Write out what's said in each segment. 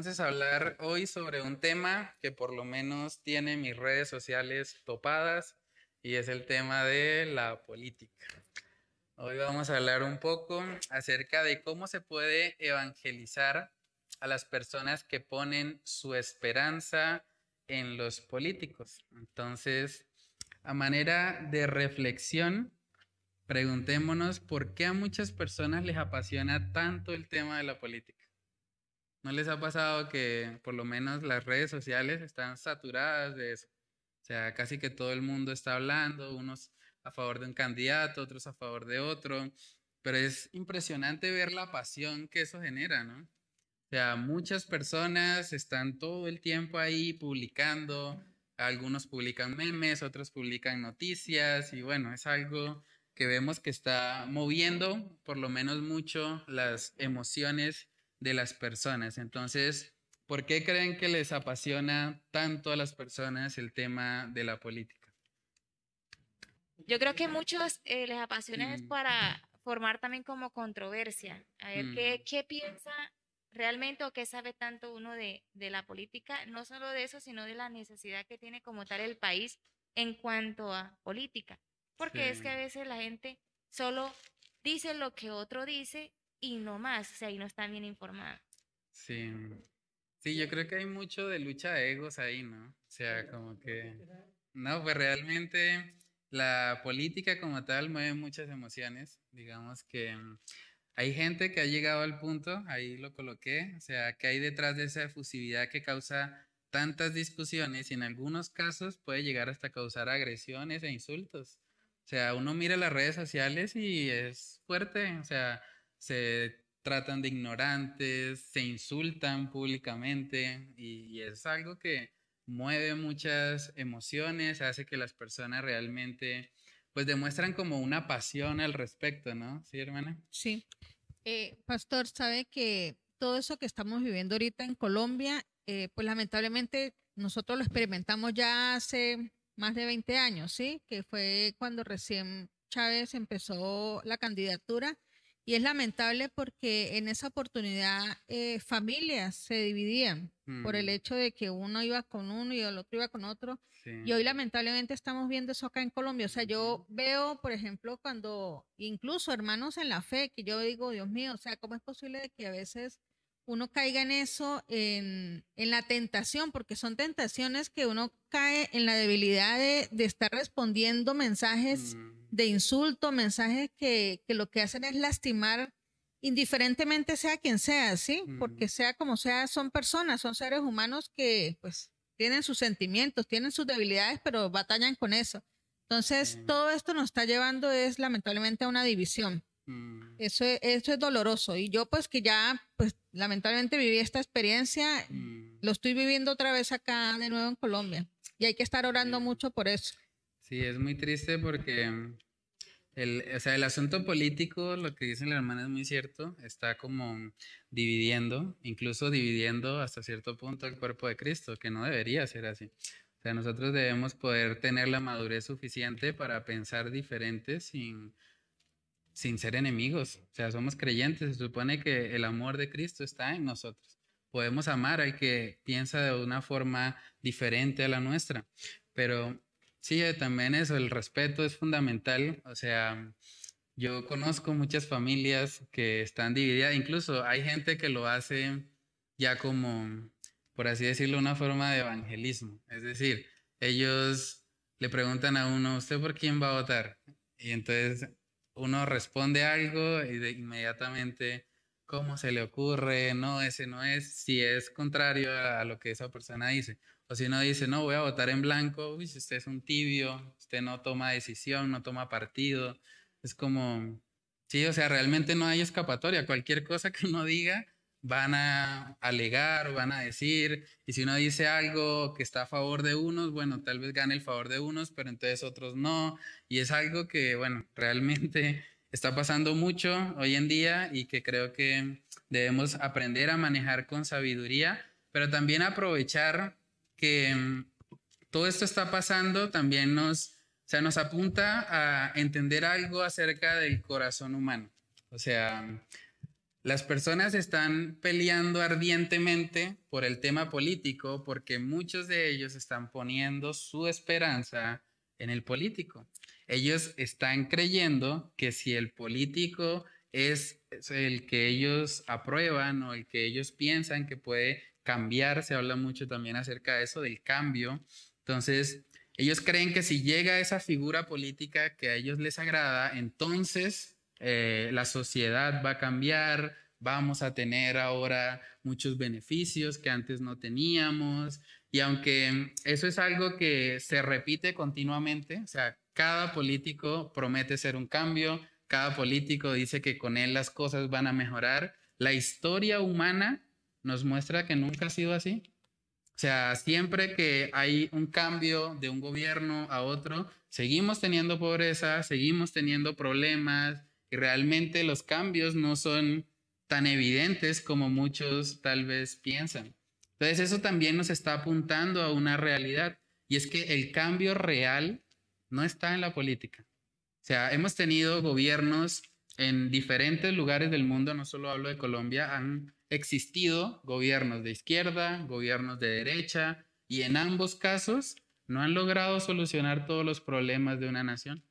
entonces hablar hoy sobre un tema que por lo menos tiene mis redes sociales topadas y es el tema de la política. Hoy vamos a hablar un poco acerca de cómo se puede evangelizar a las personas que ponen su esperanza en los políticos. Entonces, a manera de reflexión, preguntémonos por qué a muchas personas les apasiona tanto el tema de la política. ¿No les ha pasado que por lo menos las redes sociales están saturadas de eso? O sea, casi que todo el mundo está hablando, unos a favor de un candidato, otros a favor de otro, pero es impresionante ver la pasión que eso genera, ¿no? O sea, muchas personas están todo el tiempo ahí publicando, algunos publican memes, otros publican noticias y bueno, es algo que vemos que está moviendo por lo menos mucho las emociones de las personas. Entonces, ¿por qué creen que les apasiona tanto a las personas el tema de la política? Yo creo que muchos eh, les apasiona es mm. para formar también como controversia, a ver qué, mm. qué, piensa realmente o qué sabe tanto uno de, de, la política, no solo de eso, sino de la necesidad que tiene como tal el país en cuanto a política. Porque es que a veces la gente solo dice lo que otro dice y no más, o sea, y no está bien informada. Sí. Sí, yo creo que hay mucho de lucha de egos ahí, ¿no? O sea, como que... No, pues realmente la política como tal mueve muchas emociones. Digamos que hay gente que ha llegado al punto, ahí lo coloqué, o sea, que hay detrás de esa efusividad que causa tantas discusiones y en algunos casos puede llegar hasta causar agresiones e insultos. O sea, uno mira las redes sociales y es fuerte, o sea, se tratan de ignorantes, se insultan públicamente y, es algo que mueve muchas emociones, hace que las personas realmente pues demuestran como una pasión al respecto, ¿no? ¿Sí, hermana? Sí. Eh, pastor, sabe que todo eso que estamos viviendo ahorita en Colombia, eh, pues lamentablemente nosotros lo experimentamos ya hace más de 20 años, ¿sí? Que fue cuando recién Chávez empezó la candidatura y es lamentable porque en esa oportunidad eh, familias se dividían por el mm. hecho de que uno iba con uno y el otro iba con otro. Y hoy lamentablemente estamos viendo eso acá en Colombia. O sea, yo veo, por ejemplo, cuando incluso hermanos en la fe, que yo digo, Dios mío, o sea, ¿cómo es posible que a veces uno caiga en eso, en, en la tentación? Porque son tentaciones que uno cae en la debilidad de, de estar respondiendo mensajes. Mm de insulto, mensajes que, que, lo que hacen es lastimar indiferentemente sea quien sea, ¿sí? Porque sea como sea, son personas, son seres humanos que pues tienen sus sentimientos, tienen sus debilidades, pero batallan con eso. Entonces, todo esto nos está llevando es lamentablemente a una división. Mm. Eso, eso es doloroso. Y yo pues que ya, pues lamentablemente viví esta experiencia, mm. lo estoy viviendo otra vez acá de nuevo en Colombia. Y hay que estar orando mucho por eso. Sí, es muy triste porque el, o sea, el asunto político, lo que dice la hermana es muy cierto, está como dividiendo, incluso dividiendo hasta cierto punto el cuerpo de Cristo, que no debería ser así. O sea, nosotros debemos poder tener la madurez suficiente para pensar diferente sin, sin ser enemigos. O sea, somos creyentes, se supone que el amor de Cristo está en nosotros. Podemos amar al que piensa de una forma diferente a la nuestra, pero Sí, eh, también eso, el respeto es fundamental. O sea, yo conozco muchas familias que están divididas, incluso hay gente que lo hace ya como, por así decirlo, una forma de evangelismo. Es decir, ellos le preguntan a uno, ¿usted por quién va a votar? Y entonces uno responde algo y de inmediatamente, ¿cómo se le ocurre? No, ese no es, si es contrario a lo que esa persona dice. O si uno dice, no, voy a votar en blanco, uy, si usted es un tibio, usted no toma decisión, no toma partido. Es como, sí, o sea, realmente no hay escapatoria. Cualquier cosa que uno diga, van a alegar, van a decir, y si uno dice algo que está a favor de unos, bueno, tal vez gane el favor de unos, pero entonces otros no. Y es algo que, bueno, realmente está pasando mucho hoy en día y que creo que debemos aprender a manejar con sabiduría, pero también aprovechar que mm, todo esto está pasando también nos, o sea, nos apunta a entender algo acerca del corazón humano. O sea, las personas están peleando ardientemente por el tema político porque muchos de ellos están poniendo su esperanza en el político. Ellos están creyendo que si el político es el que ellos aprueban o el que ellos piensan que puede cambiar, se habla mucho también acerca de eso, del cambio. Entonces, ellos creen que si llega esa figura política que a ellos les agrada, entonces eh, la sociedad va a cambiar, vamos a tener ahora muchos beneficios que antes no teníamos. Y aunque eso es algo que se repite continuamente, o sea, cada político promete ser un cambio, cada político dice que con él las cosas van a mejorar, la historia humana nos muestra que nunca ha sido así. O sea, siempre que hay un cambio de un gobierno a otro, seguimos teniendo pobreza, seguimos teniendo problemas, y realmente los cambios no son tan evidentes como muchos tal vez piensan. Entonces eso también nos está apuntando a una realidad y es que el cambio real no está en la política. O sea, hemos tenido gobiernos en diferentes lugares del mundo, no solo hablo de Colombia, han existido gobiernos de izquierda, gobiernos de derecha y en ambos casos no han logrado solucionar todos los problemas de una nación.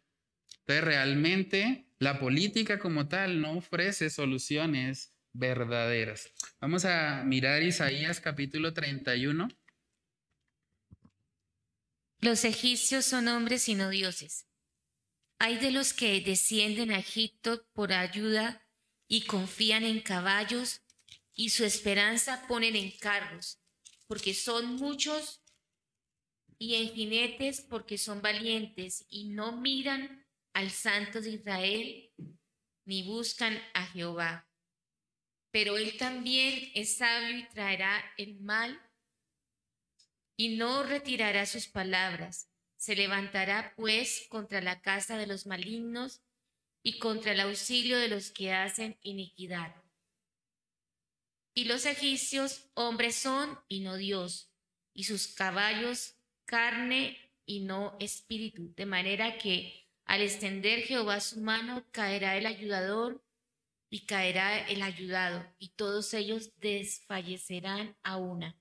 Entonces, realmente la política como tal no ofrece soluciones verdaderas. Vamos a mirar Isaías capítulo 31. Los egipcios son hombres y no dioses. Hay de los que descienden a Egipto por ayuda y confían en caballos y su esperanza ponen en carros, porque son muchos y en jinetes porque son valientes y no miran al Santo de Israel, ni buscan a Jehová. Pero él también es sabio y traerá el mal y no retirará sus palabras. Se levantará pues contra la casa de los malignos y contra el auxilio de los que hacen iniquidad. Y los egipcios hombres son y no Dios, y sus caballos carne y no espíritu, de manera que al extender Jehová su mano, caerá el ayudador y caerá el ayudado, y todos ellos desfallecerán a una.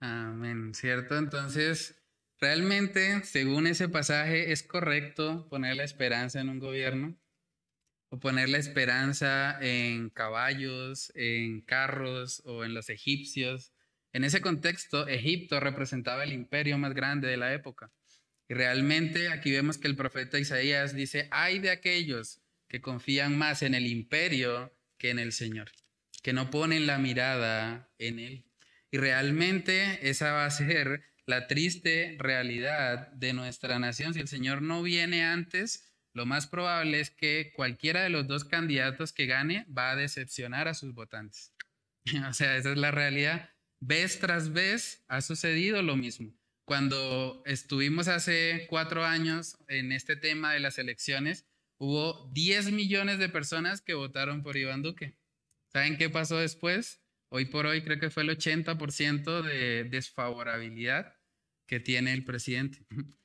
Amén, ¿cierto? Entonces, realmente, según ese pasaje, ¿es correcto poner la esperanza en un gobierno? ¿O poner la esperanza en caballos, en carros o en los egipcios? En ese contexto, Egipto representaba el imperio más grande de la época. Y realmente aquí vemos que el profeta Isaías dice, hay de aquellos que confían más en el imperio que en el Señor, que no ponen la mirada en Él. Y realmente esa va a ser la triste realidad de nuestra nación. Si el Señor no viene antes, lo más probable es que cualquiera de los dos candidatos que gane va a decepcionar a sus votantes. o sea, esa es la realidad. Vez tras vez ha sucedido lo mismo. Cuando estuvimos hace cuatro años en este tema de las elecciones, hubo 10 millones de personas que votaron por Iván Duque. ¿Saben qué pasó después? Hoy por hoy creo que fue el 80% de desfavorabilidad que tiene el presidente.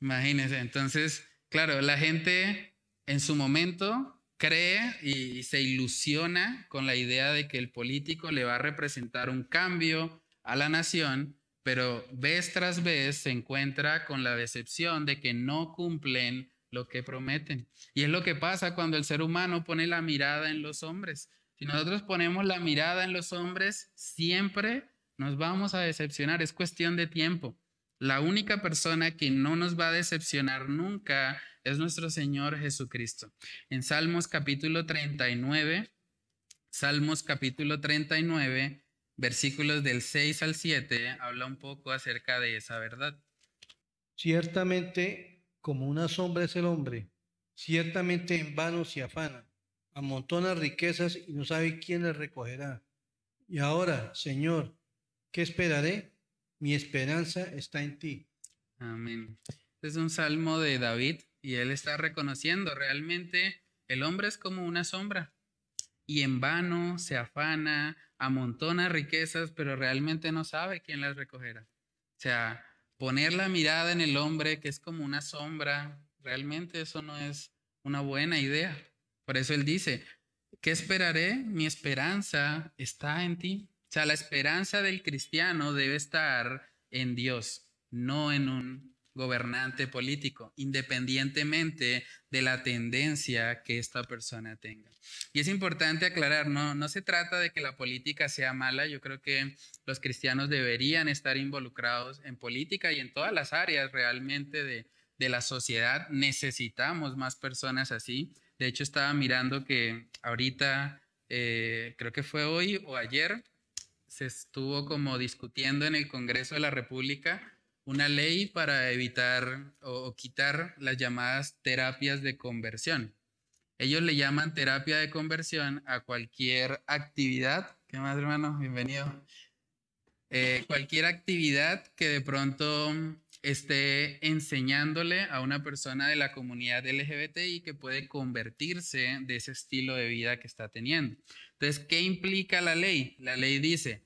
Imagínense, entonces, claro, la gente en su momento cree y se ilusiona con la idea de que el político le va a representar un cambio a la nación pero vez tras vez se encuentra con la decepción de que no cumplen lo que prometen. Y es lo que pasa cuando el ser humano pone la mirada en los hombres. Si nosotros ponemos la mirada en los hombres, siempre nos vamos a decepcionar. Es cuestión de tiempo. La única persona que no nos va a decepcionar nunca es nuestro Señor Jesucristo. En Salmos capítulo 39, Salmos capítulo 39, versículos del 6 al 7 habla un poco acerca de esa verdad. Ciertamente, como una sombra es el hombre, ciertamente en vano se afana, amontona riquezas y no sabe quién las recogerá. Y ahora, Señor, ¿qué esperaré? Mi esperanza está en ti. Amén. Este es un salmo de David y él está reconociendo realmente el hombre es como una sombra y en vano se afana, amontona riquezas, pero realmente no sabe quién las recogerá. O sea, poner la mirada en el hombre, que es como una sombra, realmente eso no es una buena idea. Por eso él dice, ¿qué esperaré? Mi esperanza está en ti. Sea, la esperanza del cristiano debe estar en Dios, no en un gobernante político, independientemente de la tendencia que esta persona tenga. Y es importante aclarar, no, no se trata de que la política sea mala, yo creo que los cristianos deberían estar involucrados en política y en todas las áreas realmente de, de la sociedad. Necesitamos más personas así. De hecho, estaba mirando que ahorita, eh, creo que fue hoy o ayer, se estuvo como discutiendo en el Congreso de la República una ley para evitar o, quitar las llamadas terapias de conversión. Ellos le llaman terapia de conversión a cualquier actividad. ¿Qué más, hermano? Bienvenido. Eh, cualquier actividad que de pronto esté enseñándole a una persona de la comunidad LGBTI que puede convertirse de ese estilo de vida que está teniendo. Entonces, ¿qué implica la ley? La ley dice,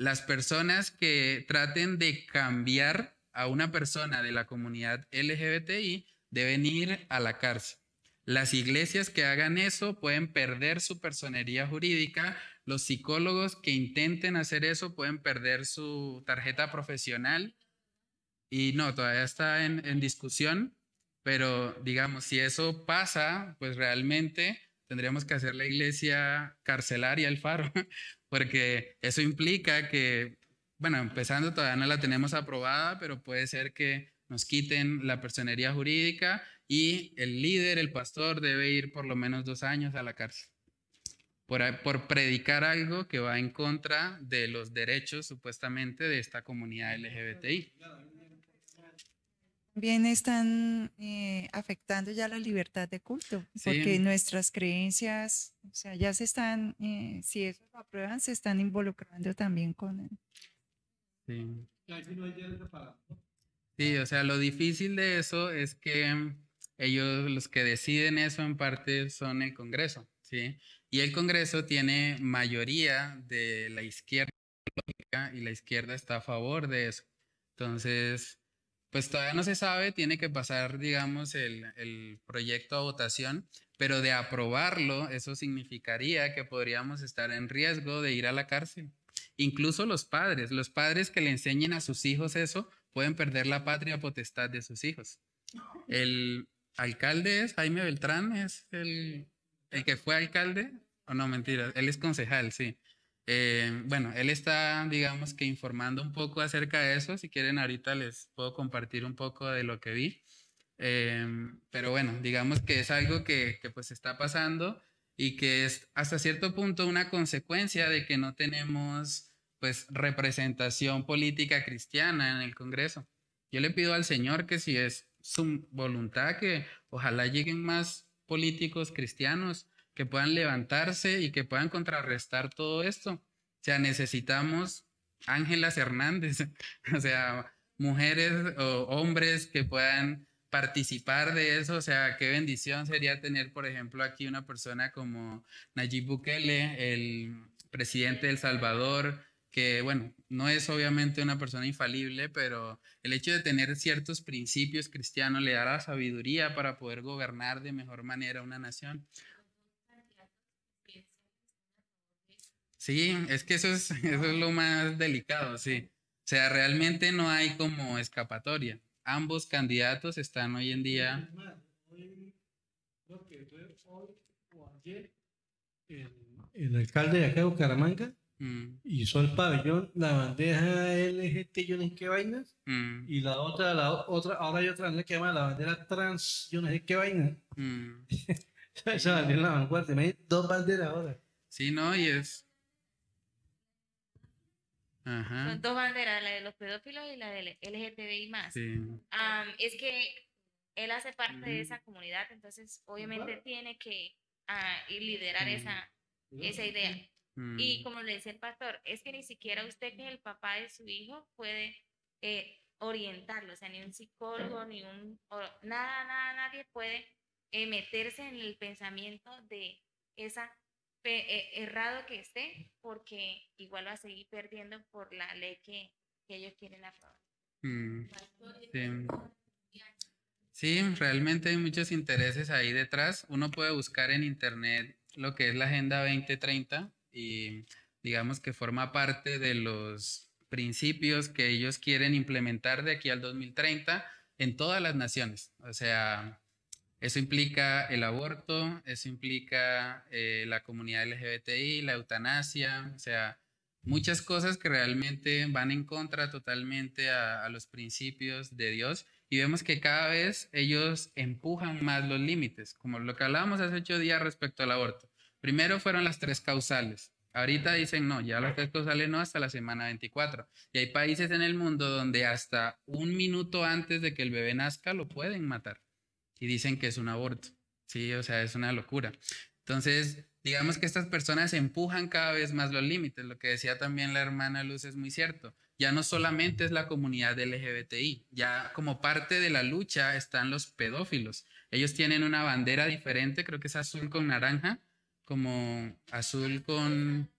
las personas que traten de cambiar a una persona de la comunidad LGBTI deben ir a la cárcel. Las iglesias que hagan eso pueden perder su personería jurídica. Los psicólogos que intenten hacer eso pueden perder su tarjeta profesional. Y no, todavía está en, en discusión, pero digamos, si eso pasa, pues realmente tendríamos que hacer la iglesia carcelaria, el faro, porque eso implica que bueno, empezando todavía no la tenemos aprobada, pero puede ser que nos quiten la personería jurídica y el líder, el pastor, debe ir por lo menos dos años a la cárcel por, por predicar algo que va en contra de los derechos supuestamente de esta comunidad LGBTI. También están eh, afectando ya la libertad de culto, porque nuestras creencias, o sea, ya se están, eh, si eso lo aprueban, se están involucrando también con, Sí. o sea, lo difícil de eso es que ellos, los que deciden eso en parte son el Congreso, ¿sí? Y el Congreso tiene mayoría de la izquierda y la izquierda está a favor de eso. Entonces, pues todavía no se sabe, tiene que pasar, digamos, el, el proyecto a votación, pero de aprobarlo, eso significaría que podríamos estar en riesgo de ir a la cárcel. Incluso los padres, los padres que le enseñen a sus hijos eso, pueden perder la patria potestad de sus hijos. El alcalde es Jaime Beltrán, es el, el que fue alcalde, o no, mentira, él es concejal, sí. Eh, bueno, él está, digamos que informando un poco acerca de eso. Si quieren, ahorita les puedo compartir un poco de lo que vi. Eh, pero bueno, digamos que es algo que, que pues está pasando y que es hasta cierto punto una consecuencia de que no tenemos pues representación política cristiana en el Congreso. Yo le pido al Señor que si es su voluntad que ojalá lleguen más políticos cristianos que puedan levantarse y que puedan contrarrestar todo esto. O sea, necesitamos Ángelas Hernández, o sea, mujeres o hombres que puedan participar de eso, o sea, qué bendición sería tener, por ejemplo, aquí una persona como Nayib Bukele, el presidente de El Salvador, que bueno, no es obviamente una persona infalible, pero el hecho de tener ciertos principios cristianos le da la sabiduría para poder gobernar de mejor manera una nación. Sí, es que eso es, eso es lo más delicado, sí. O sea, realmente no hay como escapatoria. Ambos candidatos están hoy en día. El, alcalde de acá de Bucaramanga Mm. Hizo el pabellón, la bandeja LGT, yo no sé qué vainas. Mm. Y la otra, la otra, ahora hay otra que llama la bandera trans, yo no sé qué vaina. Mm. Esa bandera la vanguardia, me hay dos banderas ahora. Sí, no, y es. Ajá. Son dos banderas, la de los pedófilos y la del LGTBI más. Sí. es que él hace parte de esa comunidad, entonces obviamente tiene que uh, liderar esa, esa idea. Y mm. como le decía el pastor, es que ni siquiera usted que es el papá de su hijo puede eh, orientarlo, o sea, ni un psicólogo, ni un, nada, nada, nadie puede eh, meterse en el pensamiento de esa errado que esté, porque igual va a seguir perdiendo por la ley que, ellos quieren aprobar. Mm, sí. sí, realmente hay muchos intereses ahí detrás. Uno puede buscar en internet lo que es la Agenda 2030 y digamos que forma parte de los principios que ellos quieren implementar de aquí al 2030 en todas las naciones. O sea, eso implica el aborto, eso implica eh, la comunidad LGBTI, la eutanasia, o sea, muchas cosas que realmente van en contra totalmente a, a los principios de Dios y vemos que cada vez ellos empujan más los límites, como lo que hablábamos hace ocho días respecto al aborto. Primero fueron las tres causales. Ahorita dicen no, ya las tres causales no hasta la semana 24. Y hay países en el mundo donde hasta un minuto antes de que el bebé nazca lo pueden matar. Y dicen que es un aborto. Sí, o sea, es una locura. Entonces, digamos que estas personas empujan cada vez más los límites. Lo que decía también la hermana Luz es muy cierto. Ya no solamente es la comunidad LGBTI, ya como parte de la lucha están los pedófilos. Ellos tienen una bandera diferente, creo que es azul con naranja, como azul con,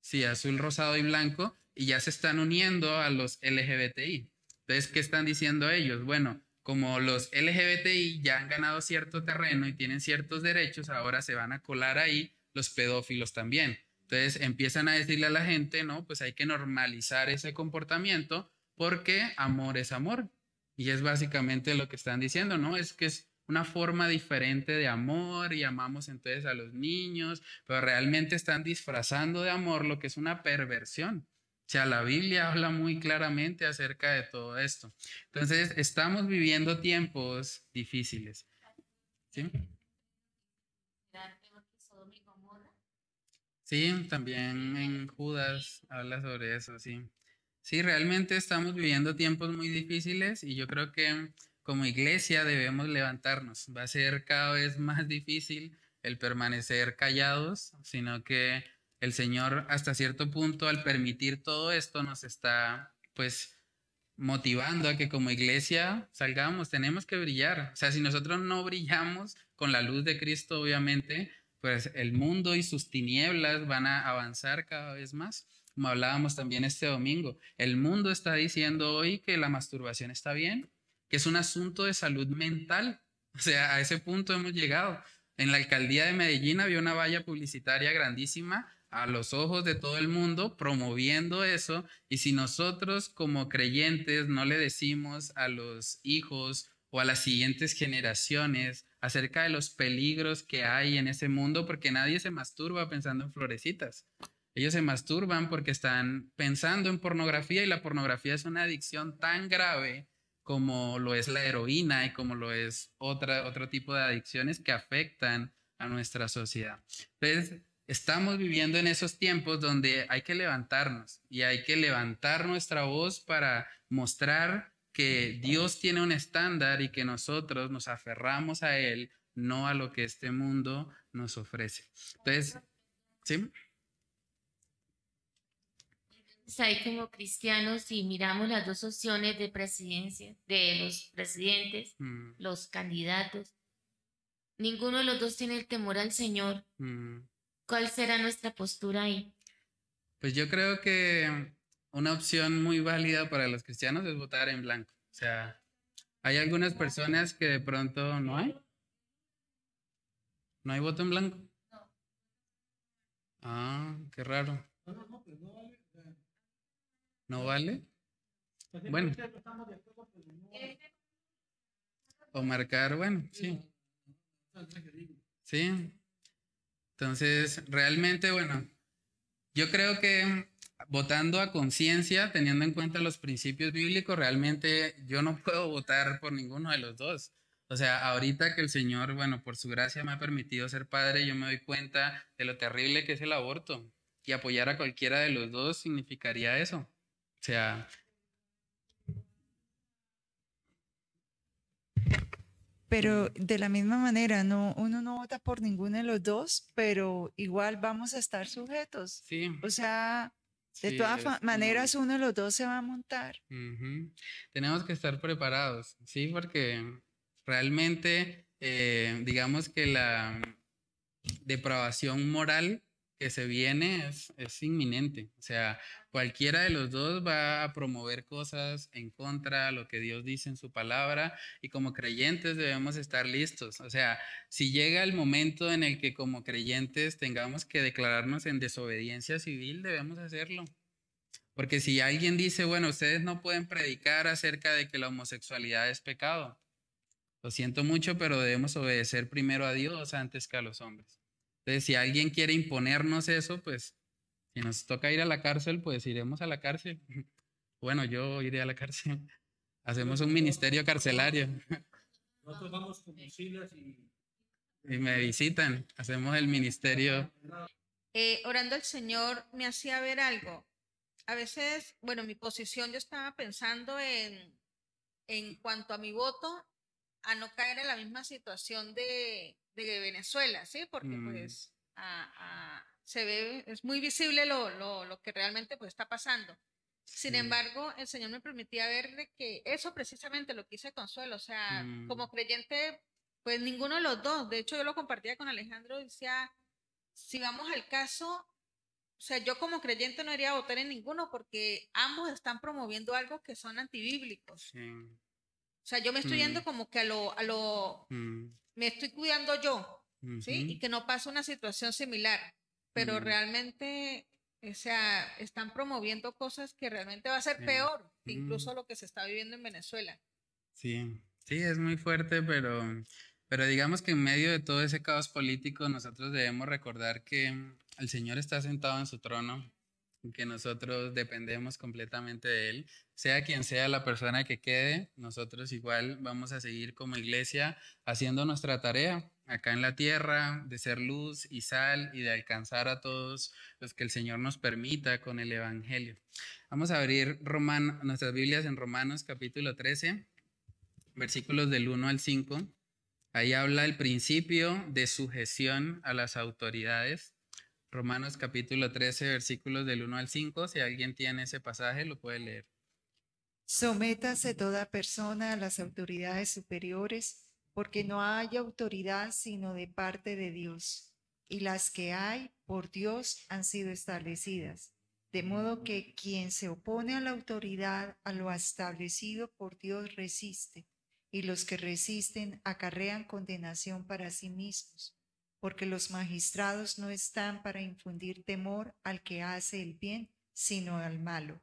sí, azul, rosado y blanco, y ya se están uniendo a los LGBTI. Entonces, ¿qué están diciendo ellos? Bueno, como los LGBTI ya han ganado cierto terreno y tienen ciertos derechos, ahora se van a colar ahí los pedófilos también. Entonces empiezan a decirle a la gente, no, pues hay que normalizar ese comportamiento porque amor es amor. Y es básicamente lo que están diciendo, ¿no? Es que es una forma diferente de amor y amamos entonces a los niños, pero realmente están disfrazando de amor lo que es una perversión. O sea, la Biblia habla muy claramente acerca de todo esto. Entonces, estamos viviendo tiempos difíciles. ¿Sí? Sí, también en Judas habla sobre eso, sí. Sí, realmente estamos viviendo tiempos muy difíciles y yo creo que como iglesia debemos levantarnos. Va a ser cada vez más difícil el permanecer callados, sino que el Señor hasta cierto punto al permitir todo esto nos está pues motivando a que como iglesia salgamos, tenemos que brillar. O sea, si nosotros no brillamos con la luz de Cristo, obviamente, pues el mundo y sus tinieblas van a avanzar cada vez más. Como hablábamos también este domingo, el mundo está diciendo hoy que la masturbación está bien, que es un asunto de salud mental. O sea, a ese punto hemos llegado. En la alcaldía de Medellín había una valla publicitaria grandísima a los ojos de todo el mundo promoviendo eso. Y si nosotros como creyentes no le decimos a los hijos o a las siguientes generaciones acerca de los peligros que hay en ese mundo, porque nadie se masturba pensando en florecitas. Ellos se masturban porque están pensando en pornografía y la pornografía es una adicción tan grave como lo es la heroína y como lo es otra, otro tipo de adicciones que afectan a nuestra sociedad. Entonces, estamos viviendo en esos tiempos donde hay que levantarnos y hay que levantar nuestra voz para mostrar que Dios tiene un estándar y que nosotros nos aferramos a Él, no a lo que este mundo nos ofrece. Entonces, ¿sí? hay como cristianos y miramos las dos opciones de presidencia, de los presidentes, mm. los candidatos, ninguno de los dos tiene el temor al Señor. Mm. ¿Cuál será nuestra postura ahí? Pues yo creo que una opción muy válida para los cristianos es votar en blanco. O sea, hay algunas personas que de pronto no hay. ¿No hay voto en blanco? Ah, qué raro. ¿No vale? Bueno. O marcar, bueno, sí. Sí. Entonces, realmente, bueno, yo creo que votando a conciencia, teniendo en cuenta los principios bíblicos, realmente yo no puedo votar por ninguno de los dos. O sea, ahorita que el Señor, bueno, por su gracia me ha permitido ser padre, yo me doy cuenta de lo terrible que es el aborto. Y apoyar a cualquiera de los dos significaría eso sea... Pero de la misma manera, no, uno no vota por ninguno de los dos, pero igual vamos a estar sujetos. Sí. O sea, de todas maneras, uno de los dos se va a montar. Tenemos que estar preparados, sí, porque realmente, eh, digamos que la depravación moral que se viene es, es, inminente. O sea, cualquiera de los dos va a promover cosas en contra de lo que Dios dice en su palabra y como creyentes debemos estar listos. O sea, si llega el momento en el que como creyentes tengamos que declararnos en desobediencia civil, debemos hacerlo. Porque si alguien dice, bueno, ustedes no pueden predicar acerca de que la homosexualidad es pecado, lo siento mucho, pero debemos obedecer primero a Dios antes que a los hombres. Entonces, si alguien quiere imponernos eso, pues si nos toca ir a la cárcel, pues iremos a la cárcel. Bueno, yo iré a la cárcel. Hacemos un ministerio carcelario. Nosotros vamos con y... y me visitan. Hacemos el ministerio. Eh, orando al Señor me hacía ver algo. A veces, bueno, mi posición yo estaba pensando en, en cuanto a mi voto, a no caer en la misma situación de, de Venezuela, ¿sí? Porque mm. pues se ve, es muy visible lo, lo, lo, que realmente pues está pasando. Sin embargo, el Señor me permitía ver de que eso precisamente lo quise Consuelo, o sea, mm. como creyente, pues ninguno de los dos, de hecho yo lo compartía con Alejandro, decía, si vamos al caso, o sea, yo como creyente no iría a votar en ninguno porque ambos están promoviendo algo que son antibíblicos. O sea, yo me estoy yendo mm. como que a lo, a lo, me estoy cuidando yo, ¿sí? Y que no pase una situación similar, pero realmente, o sea, están promoviendo cosas que realmente va a ser peor, incluso lo que se está viviendo en Venezuela. Sí, sí, es muy fuerte, pero, pero digamos que en medio de todo ese caos político, nosotros debemos recordar que el Señor está sentado en su trono que nosotros dependemos completamente de Él. Sea quien sea la persona que quede, nosotros igual vamos a seguir como iglesia haciendo nuestra tarea acá en la tierra, de ser luz y sal y de alcanzar a todos los que el Señor nos permita con el Evangelio. Vamos a abrir nuestras Biblias en Romanos capítulo 13, versículos del 1 al 5. Ahí habla el principio de sujeción a las autoridades Romanos capítulo 13, versículos del 1 al 5. Si alguien tiene ese pasaje, lo puede leer. Sométase toda persona a las autoridades superiores, porque no hay autoridad sino de parte de Dios, y las que hay por Dios han sido establecidas. De modo que quien se opone a la autoridad, a lo establecido por Dios, resiste, y los que resisten acarrean condenación para sí mismos porque los magistrados no están para infundir temor al que hace el bien, sino al malo.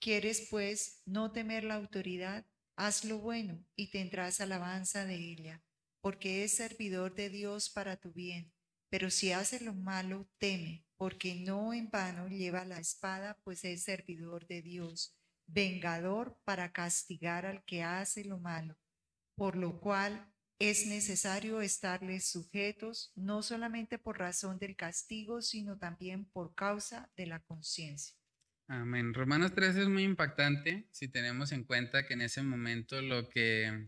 ¿Quieres, pues, no temer la autoridad? Haz lo bueno y tendrás alabanza de ella, porque es servidor de Dios para tu bien. Pero si hace lo malo, teme, porque no en vano lleva la espada, pues es servidor de Dios, vengador para castigar al que hace lo malo. Por lo cual es necesario estarles sujetos no solamente por razón del castigo, sino también por causa de la conciencia. Amén. Romanos 3 es muy impactante si tenemos en cuenta que en ese momento lo que,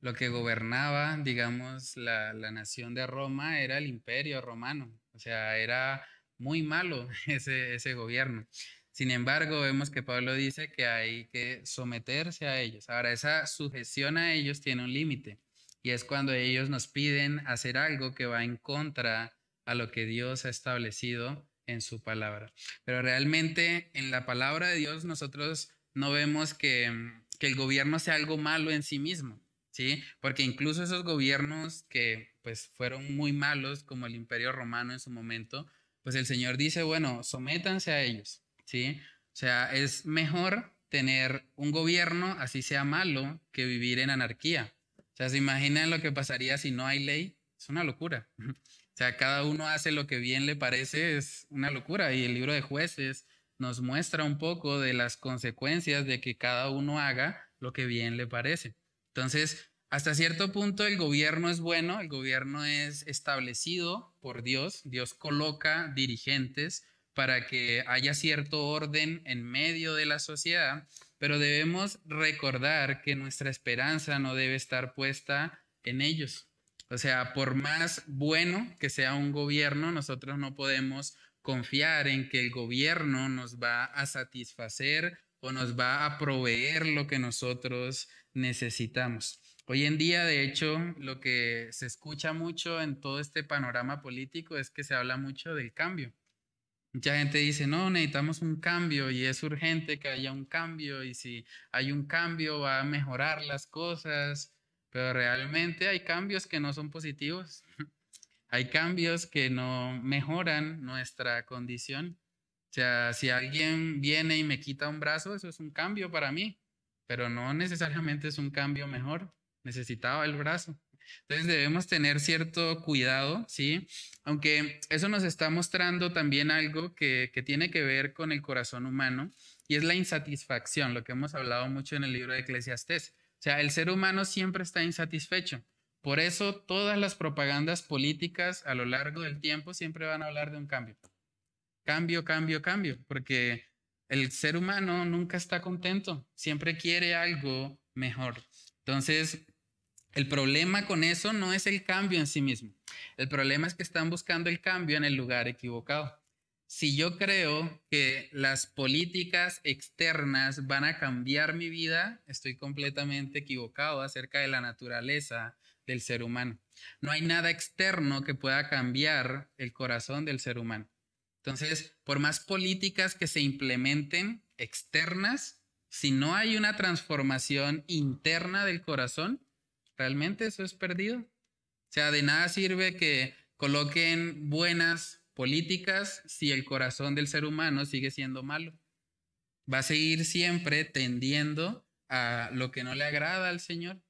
lo que gobernaba, digamos, la, la nación de Roma era el imperio romano. O sea, era muy malo ese, ese gobierno. Sin embargo, vemos que Pablo dice que hay que someterse a ellos. Ahora, esa sujeción a ellos tiene un límite. Y es cuando ellos nos piden hacer algo que va en contra a lo que Dios ha establecido en su palabra. Pero realmente en la palabra de Dios nosotros no vemos que, el gobierno sea algo malo en sí mismo, ¿sí? Porque incluso esos gobiernos que pues fueron muy malos, como el imperio romano en su momento, pues el Señor dice, bueno, sométanse a ellos, ¿sí? O sea, es mejor tener un gobierno, así sea malo, que vivir en anarquía. O sea, ¿se imaginan lo que pasaría si no hay ley? Es una locura. O sea, cada uno hace lo que bien le parece, es una locura. Y el libro de jueces nos muestra un poco de las consecuencias de que cada uno haga lo que bien le parece. Entonces, hasta cierto punto el gobierno es bueno, el gobierno es establecido por Dios, Dios coloca dirigentes para que haya cierto orden en medio de la sociedad, pero debemos recordar que nuestra esperanza no debe estar puesta en ellos. O sea, por más bueno que sea un gobierno, nosotros no podemos confiar en que el gobierno nos va a satisfacer o nos va a proveer lo que nosotros necesitamos. Hoy en día, de hecho, lo que se escucha mucho en todo este panorama político es que se habla mucho del cambio. Mucha gente dice, no, necesitamos un cambio y es urgente que haya un cambio y si hay un cambio va a mejorar las cosas, pero realmente hay cambios que no son positivos. hay cambios que no mejoran nuestra condición. O sea, si alguien viene y me quita un brazo, eso es un cambio para mí, pero no necesariamente es un cambio mejor. Necesitaba el brazo. Entonces debemos tener cierto cuidado, ¿sí? Aunque eso nos está mostrando también algo que, que tiene que ver con el corazón humano y es la insatisfacción, lo que hemos hablado mucho en el libro de Eclesiastés. Sea, el ser humano siempre está insatisfecho. Por eso todas las propagandas políticas a lo largo del tiempo siempre van a hablar de un cambio. Cambio, cambio, cambio, porque el ser humano nunca está contento, siempre quiere algo mejor. Entonces, el problema con eso no es el cambio en sí mismo. El problema es que están buscando el cambio en el lugar equivocado. Si yo creo que las políticas externas van a cambiar mi vida, estoy completamente equivocado acerca de la naturaleza del ser humano. No hay nada externo que pueda cambiar el corazón del ser humano. Entonces, por más políticas que se implementen externas, si no hay una transformación interna del corazón, realmente eso es perdido. O sea, de nada sirve que coloquen buenas políticas si el corazón del ser humano sigue siendo malo. Va a seguir siempre tendiendo a lo que no le agrada al Señor.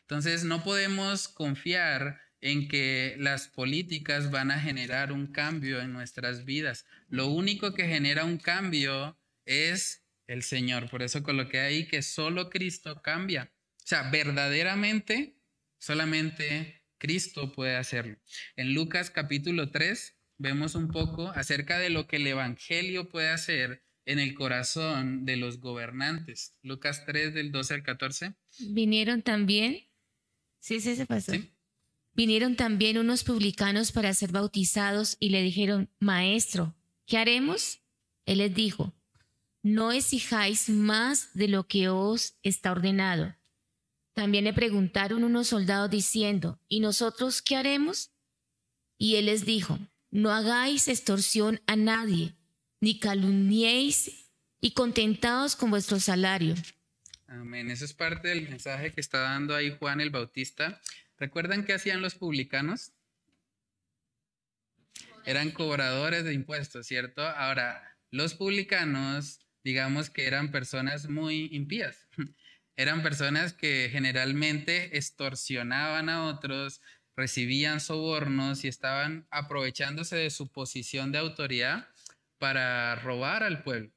Entonces, no podemos confiar en que las políticas van a generar un cambio en nuestras vidas. Lo único que genera un cambio es el Señor. Por eso coloqué ahí que solo Cristo cambia. O sea, verdaderamente, solamente Cristo puede hacerlo. En Lucas capítulo 3 vemos un poco acerca de lo que el Evangelio puede hacer en el corazón de los gobernantes. Lucas 3 del 12 al 14. Vinieron también, sí, sí, se pasó. Vinieron también unos publicanos para ser bautizados y le dijeron, Maestro, ¿qué haremos? Él les dijo, no exijáis más de lo que os está ordenado. También le preguntaron unos soldados diciendo, ¿y nosotros qué haremos? Y él les dijo, no hagáis extorsión a nadie, ni calumniéis y contentados con vuestro salario. Amén. Eso es parte del mensaje que está dando ahí Juan el Bautista. ¿Recuerdan qué hacían los publicanos? Eran cobradores de impuestos, ¿cierto? Ahora, los publicanos, digamos que eran personas muy impías. Eran personas que generalmente extorsionaban a otros, recibían sobornos y estaban aprovechándose de su posición de autoridad para robar al pueblo.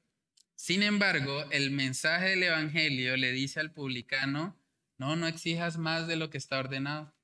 Sin embargo, el mensaje del Evangelio le dice al publicano, no, no exijas más de lo que está ordenado.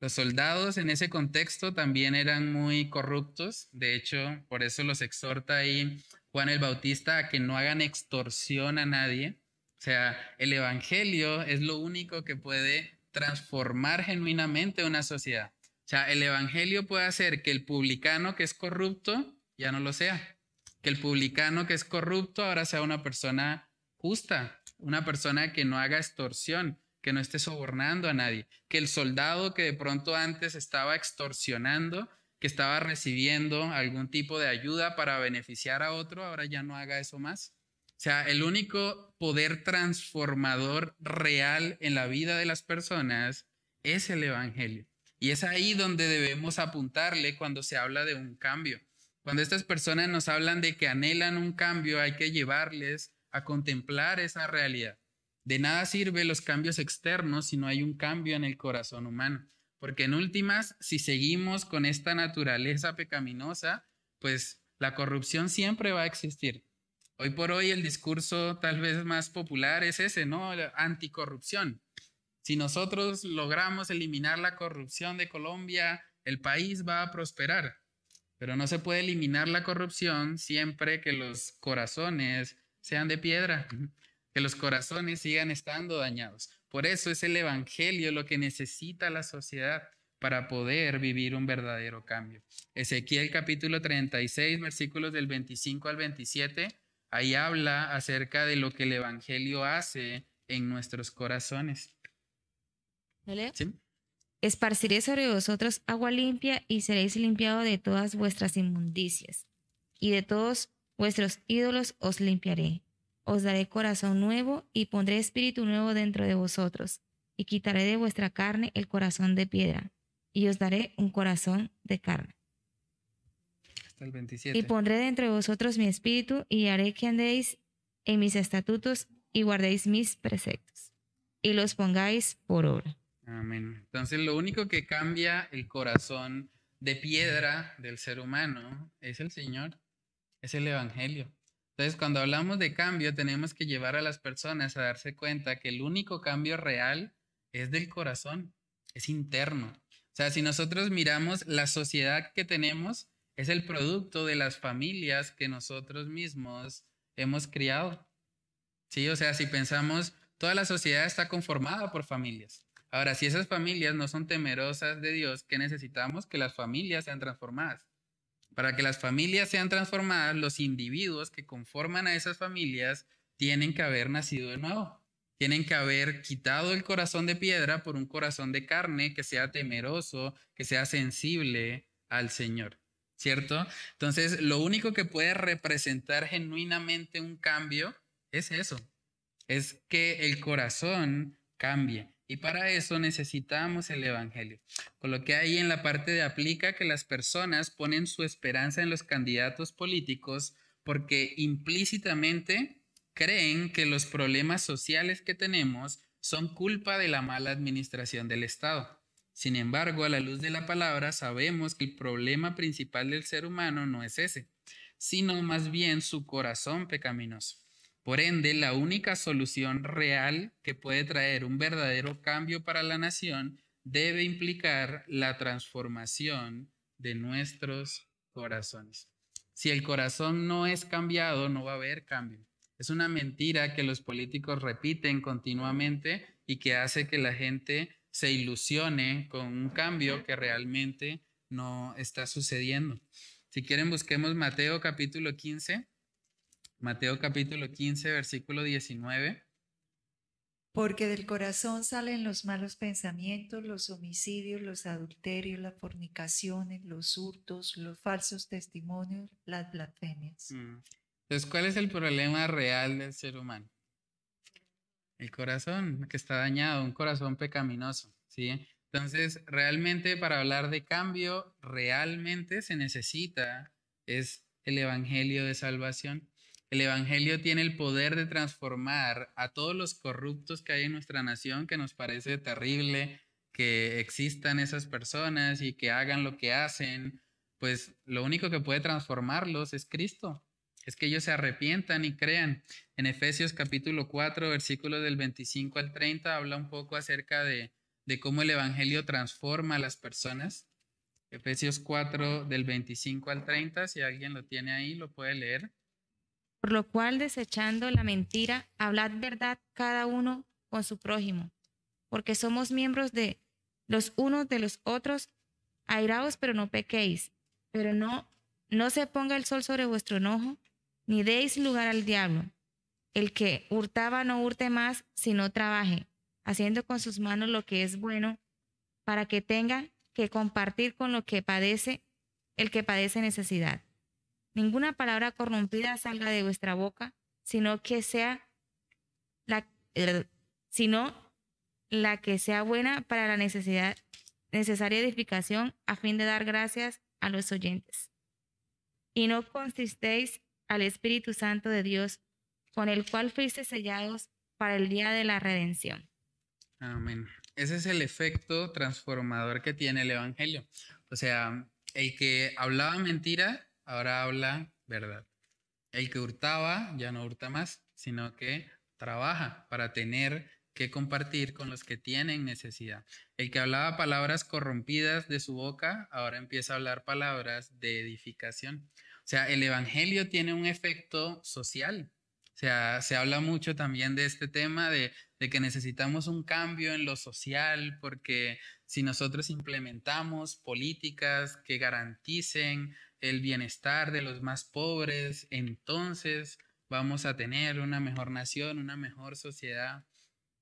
Los soldados en ese contexto también eran muy corruptos, de hecho, por eso los exhorta ahí Juan el Bautista a que no hagan extorsión a nadie o sea, el Evangelio es lo único que puede transformar genuinamente una sociedad. O sea, el Evangelio puede hacer que el publicano que es corrupto ya no lo sea. Que el publicano que es corrupto ahora sea una persona justa, una persona que no haga extorsión, que no esté sobornando a nadie. Que el soldado que de pronto antes estaba extorsionando, que estaba recibiendo algún tipo de ayuda para beneficiar a otro, ahora ya no haga eso más. Sea, el único poder transformador real en la vida de las personas es el Evangelio. Y es ahí donde debemos apuntarle cuando se habla de un cambio. Cuando estas personas nos hablan de que anhelan un cambio, hay que llevarles a contemplar esa realidad. De nada sirve los cambios externos si no hay un cambio en el corazón humano. Porque en últimas, si seguimos con esta naturaleza pecaminosa, pues la corrupción siempre va a existir. Hoy por hoy el discurso tal vez más popular es ese, ¿no? Anticorrupción. Si nosotros logramos eliminar la corrupción de Colombia, el país va a prosperar. Pero no se puede eliminar la corrupción siempre que los corazones sean de piedra, que los corazones sigan estando dañados. Por eso es el Evangelio lo que necesita la sociedad para poder vivir un verdadero cambio. Ezequiel capítulo 36, versículos del 25 al 27 Ahí habla acerca de lo que el Evangelio hace en nuestros corazones. ¿Lo leo? ¿Sí? Esparciré sobre vosotros agua limpia y seréis limpiados de todas vuestras inmundicias. Y de todos vuestros ídolos os limpiaré. Os daré corazón nuevo y pondré espíritu nuevo dentro de vosotros. Y quitaré de vuestra carne el corazón de piedra. Y os daré un corazón de carne. Hasta el 27. Y pondré dentro de vosotros mi espíritu y haré que andéis en mis estatutos y guardéis mis preceptos. Y los pongáis por obra. Amén. Entonces, lo único que cambia el corazón de piedra del ser humano es el Señor, es el Evangelio. Entonces, cuando hablamos de cambio, tenemos que llevar a las personas a darse cuenta que el único cambio real es del corazón, es interno. O sea, si nosotros miramos la sociedad que tenemos, es el producto de las familias que nosotros mismos hemos criado. Sí, o sea, si pensamos, toda la sociedad está conformada por familias. Ahora, si esas familias no son temerosas de Dios, ¿qué necesitamos? Que las familias sean transformadas. Para que las familias sean transformadas, los individuos que conforman a esas familias tienen que haber nacido de nuevo. Tienen que haber quitado el corazón de piedra por un corazón de carne que sea temeroso, que sea sensible al Señor. ¿Cierto? Entonces, lo único que puede representar genuinamente un cambio es eso. Es que el corazón cambie. Y para eso necesitamos el Evangelio. Por lo que ahí en la parte de aplica que las personas ponen su esperanza en los candidatos políticos porque implícitamente creen que los problemas sociales que tenemos son culpa de la mala administración del Estado. Sin embargo, a la luz de la palabra sabemos que el problema principal del ser humano no es ese, sino más bien su corazón pecaminoso. Por ende, la única solución real que puede traer un verdadero cambio para la nación debe implicar la transformación de nuestros corazones. Si el corazón no es cambiado, no va a haber cambio. Es una mentira que los políticos repiten continuamente y que hace que la gente se ilusione con un cambio que realmente no está sucediendo. Si quieren, busquemos Mateo capítulo 15. Mateo capítulo 15, versículo 19. Porque del corazón salen los malos pensamientos, los homicidios, los adulterios, las fornicaciones, los hurtos, los falsos testimonios, las blasfemias. Mm. Entonces, ¿cuál es el problema real del ser humano? El corazón, que está dañado, un corazón pecaminoso, ¿sí? Entonces, realmente para hablar de cambio, realmente se necesita es el evangelio de salvación. El Evangelio tiene el poder de transformar a todos los corruptos que hay en nuestra nación, que nos parece terrible que existan esas personas y que hagan lo que hacen. Pues lo único que puede transformarlos es Cristo. Es que ellos se arrepientan y crean. En Efesios capítulo 4, versículos del 25 al 30, habla un poco acerca de, de cómo el Evangelio transforma a las personas. Efesios 4 del 25 al 30, si alguien lo tiene ahí, lo puede leer. Por lo cual, desechando la mentira, hablad verdad cada uno con su prójimo, porque somos miembros de los unos de los otros. Airaos, pero no pequéis, pero no, no se ponga el sol sobre vuestro enojo, ni deis lugar al diablo. El que hurtaba no hurte más, sino trabaje, haciendo con sus manos lo que es bueno, para que tenga que compartir con lo que padece el que padece necesidad ninguna palabra corrompida salga de vuestra boca, sino que sea la, sino la que sea buena para la necesidad, necesaria edificación a fin de dar gracias a los oyentes. Y no consistéis al Espíritu Santo de Dios, con el cual fuiste sellados para el día de la redención. Amén. Ese es el efecto transformador que tiene el Evangelio. O sea, el que hablaba mentira ahora habla verdad. El que hurtaba ya no hurta más, sino que trabaja para tener que compartir con los que tienen necesidad. El que hablaba palabras corrompidas de su boca, ahora empieza a hablar palabras de edificación. Sea, el Evangelio tiene un efecto social. O sea, se habla mucho también de este tema de, de que necesitamos un cambio en lo social, porque si nosotros implementamos políticas que garanticen el bienestar de los más pobres, entonces vamos a tener una mejor nación, una mejor sociedad.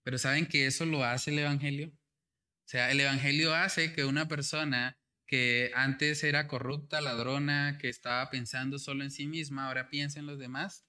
Pero ¿saben que eso lo hace el Evangelio? O sea, el Evangelio hace que una persona que antes era corrupta, ladrona, que estaba pensando solo en sí misma, ahora piensa en los demás.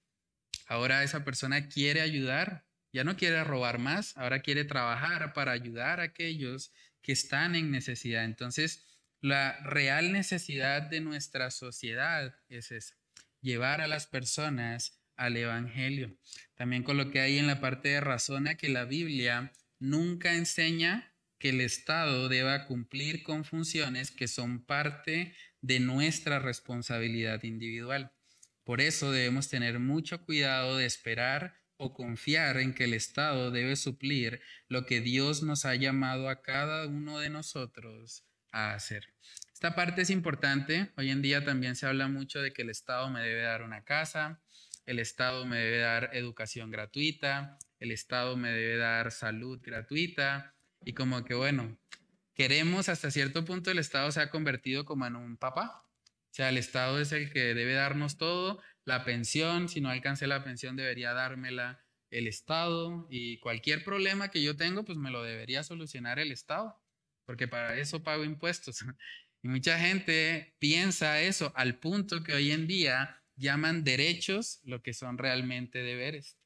Ahora esa persona quiere ayudar, ya no quiere robar más, ahora quiere trabajar para ayudar a aquellos que están en necesidad. Entonces, la real necesidad de nuestra sociedad es esa, llevar a las personas al Evangelio. También coloqué ahí en la parte de razona que la Biblia nunca enseña que el Estado deba cumplir con funciones que son parte de nuestra responsabilidad individual. Por eso debemos tener mucho cuidado de esperar o confiar en que el Estado debe suplir lo que Dios nos ha llamado a cada uno de nosotros a hacer. Esta parte es importante. Hoy en día también se habla mucho de que el Estado me debe dar una casa, el Estado me debe dar educación gratuita, el Estado me debe dar salud gratuita, y como que, bueno, queremos hasta cierto punto el Estado se ha convertido como en un papá. O sea, el Estado es el que debe darnos todo, la pensión, si no alcancé la pensión debería dármela el Estado y cualquier problema que yo tengo, pues me lo debería solucionar el Estado, porque para eso pago impuestos. Y mucha gente piensa eso al punto que hoy en día llaman derechos lo que son realmente deberes.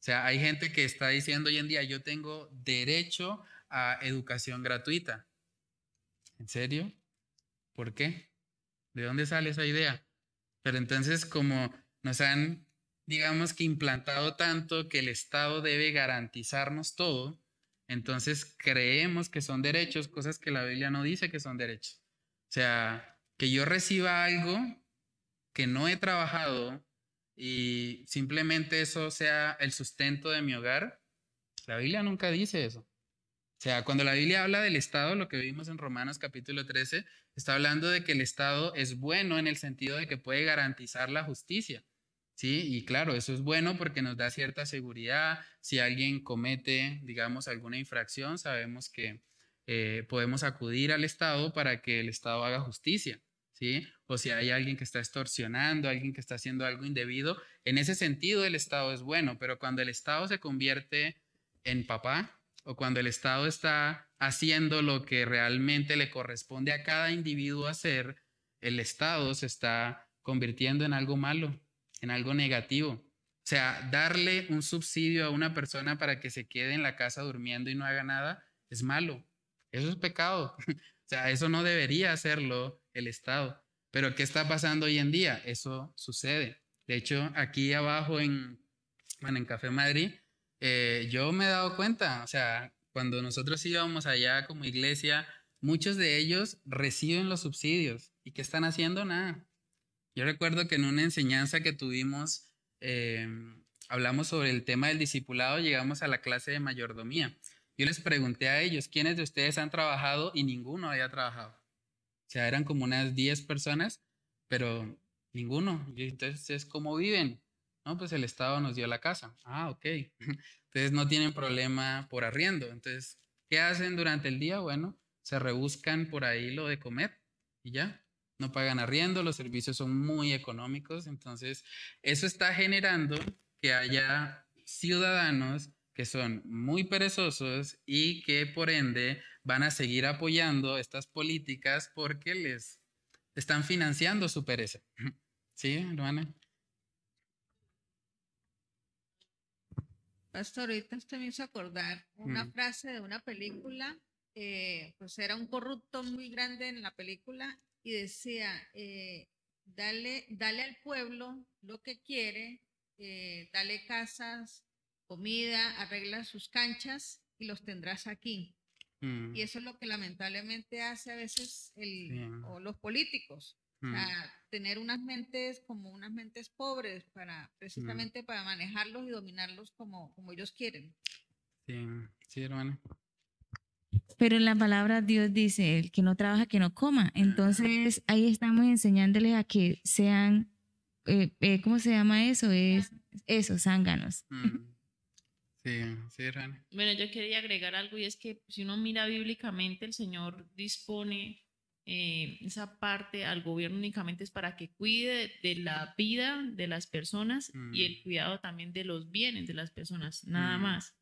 O sea, hay gente que está diciendo hoy en día, yo tengo derecho a educación gratuita. ¿En serio? ¿Por qué? ¿De dónde sale esa idea? Pero entonces como nos han, digamos que implantado tanto que el Estado debe garantizarnos todo, entonces creemos que son derechos, cosas que la Biblia no dice que son derechos. O sea, que yo reciba algo que no he trabajado y simplemente eso sea el sustento de mi hogar, la Biblia nunca dice eso. Sea, cuando la Biblia habla del Estado, lo que vimos en Romanos capítulo 13, está hablando de que el Estado es bueno en el sentido de que puede garantizar la justicia. Sí, y claro, eso es bueno porque nos da cierta seguridad. Si alguien comete, digamos, alguna infracción, sabemos que eh, podemos acudir al Estado para que el Estado haga justicia. ¿sí? O si hay alguien que está extorsionando, alguien que está haciendo algo indebido, en ese sentido el Estado es bueno, pero cuando el Estado se convierte en papá, o cuando el Estado está haciendo lo que realmente le corresponde a cada individuo hacer, el Estado se está convirtiendo en algo malo, en algo negativo. O sea, darle un subsidio a una persona para que se quede en la casa durmiendo y no haga nada es malo. Eso es pecado. O sea, eso no debería hacerlo el Estado. Pero ¿qué está pasando hoy en día? Eso sucede. De hecho, aquí abajo en, bueno, en Café Madrid eh, yo me he dado cuenta, o sea, cuando nosotros íbamos allá como iglesia, muchos de ellos reciben los subsidios y que están haciendo nada. Yo recuerdo que en una enseñanza que tuvimos, eh, hablamos sobre el tema del discipulado, llegamos a la clase de mayordomía. Yo les pregunté a ellos, ¿quiénes de ustedes han trabajado? Y ninguno había trabajado. O sea, eran como unas 10 personas, pero ninguno. Entonces, ¿cómo viven? No, pues el Estado nos dio la casa. Ah, ok. Entonces no tienen problema por arriendo. Entonces, ¿qué hacen durante el día? Bueno, se rebuscan por ahí lo de comer y ya. No pagan arriendo, los servicios son muy económicos. Entonces, eso está generando que haya ciudadanos que son muy perezosos y que por ende van a seguir apoyando estas políticas porque les están financiando su pereza. ¿Sí, hermana? Pastor, ahorita usted me hizo acordar una Mm. frase de una película, eh, pues era un corrupto muy grande en la película y decía, eh, dale, dale al pueblo lo que quiere, eh, dale casas, comida, arregla sus canchas y los tendrás aquí. Mm, Y eso es lo que lamentablemente hace a veces el, Sí. o los políticos. O mm, sea, tener unas mentes como unas mentes pobres para precisamente para manejarlos y dominarlos como, como ellos quieren. Sí, sí, hermana. Pero en la palabra Dios dice, el que no trabaja, que no coma. Entonces ahí estamos enseñándoles a que sean, eh, eh, ¿cómo se llama eso? Es eso, zánganos. Mm. Sí, sí, hermana. Bueno, yo quería agregar algo y es que si uno mira bíblicamente, el Señor dispone eh, esa parte al gobierno únicamente es para que cuide de la vida de las personas y Mm. el cuidado también de los bienes de las personas, nada Mm. más.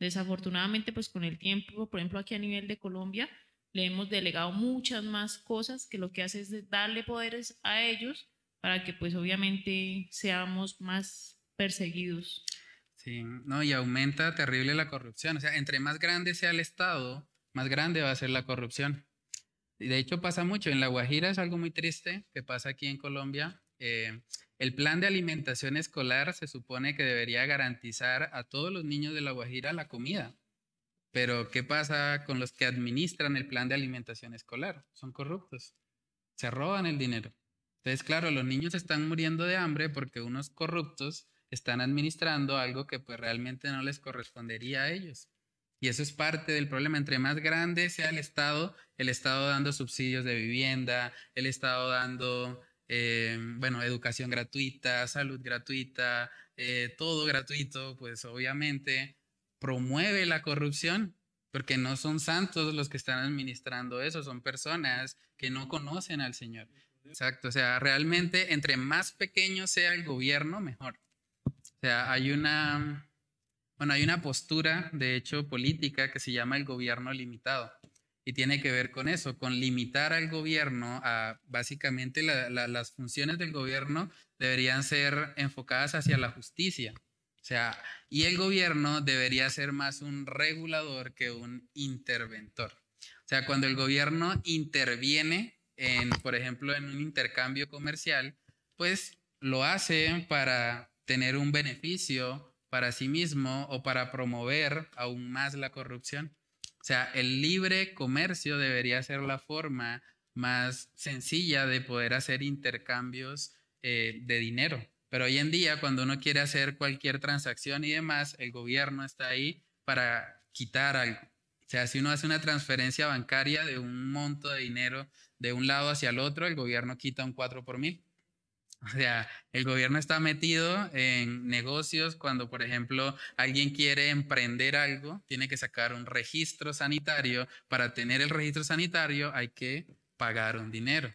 Desafortunadamente, pues con el tiempo, por ejemplo, aquí a nivel de Colombia, le hemos delegado muchas más cosas que lo que hace es darle poderes a ellos para que pues obviamente seamos más perseguidos. Sí, no, y aumenta terrible la corrupción. O sea, entre más grande sea el Estado, más grande va a ser la corrupción. De hecho pasa mucho. En La Guajira es algo muy triste que pasa aquí en Colombia. Eh, el plan de alimentación escolar se supone que debería garantizar a todos los niños de La Guajira la comida. Pero ¿qué pasa con los que administran el plan de alimentación escolar? Son corruptos. Se roban el dinero. Entonces, claro, los niños están muriendo de hambre porque unos corruptos están administrando algo que pues realmente no les correspondería a ellos. Y eso es parte del problema. Entre más grande sea el Estado, el Estado dando subsidios de vivienda, el Estado dando, eh, bueno, educación gratuita, salud gratuita, eh, todo gratuito, pues obviamente promueve la corrupción, porque no son santos los que están administrando eso, son personas que no conocen al Señor. Exacto, o sea, realmente entre más pequeño sea el gobierno, mejor. O sea, hay una, bueno, hay una postura, de hecho, política que se llama el gobierno limitado. Y tiene que ver con eso, con limitar al gobierno a básicamente las funciones del gobierno deberían ser enfocadas hacia la justicia. O sea, y el gobierno debería ser más un regulador que un interventor. O sea, cuando el gobierno interviene en, por ejemplo, en un intercambio comercial, pues lo hace para tener un beneficio para sí mismo o para promover aún más la corrupción. O sea, el libre comercio debería ser la forma más sencilla de poder hacer intercambios eh, de dinero. Pero hoy en día, cuando uno quiere hacer cualquier transacción y demás, el gobierno está ahí para quitar algo. O sea, si uno hace una transferencia bancaria de un monto de dinero de un lado hacia el otro, el gobierno quita un 4 por mil. O sea, el gobierno está metido en negocios cuando, por ejemplo, alguien quiere emprender algo, tiene que sacar un registro sanitario. Para tener el registro sanitario hay que pagar un dinero.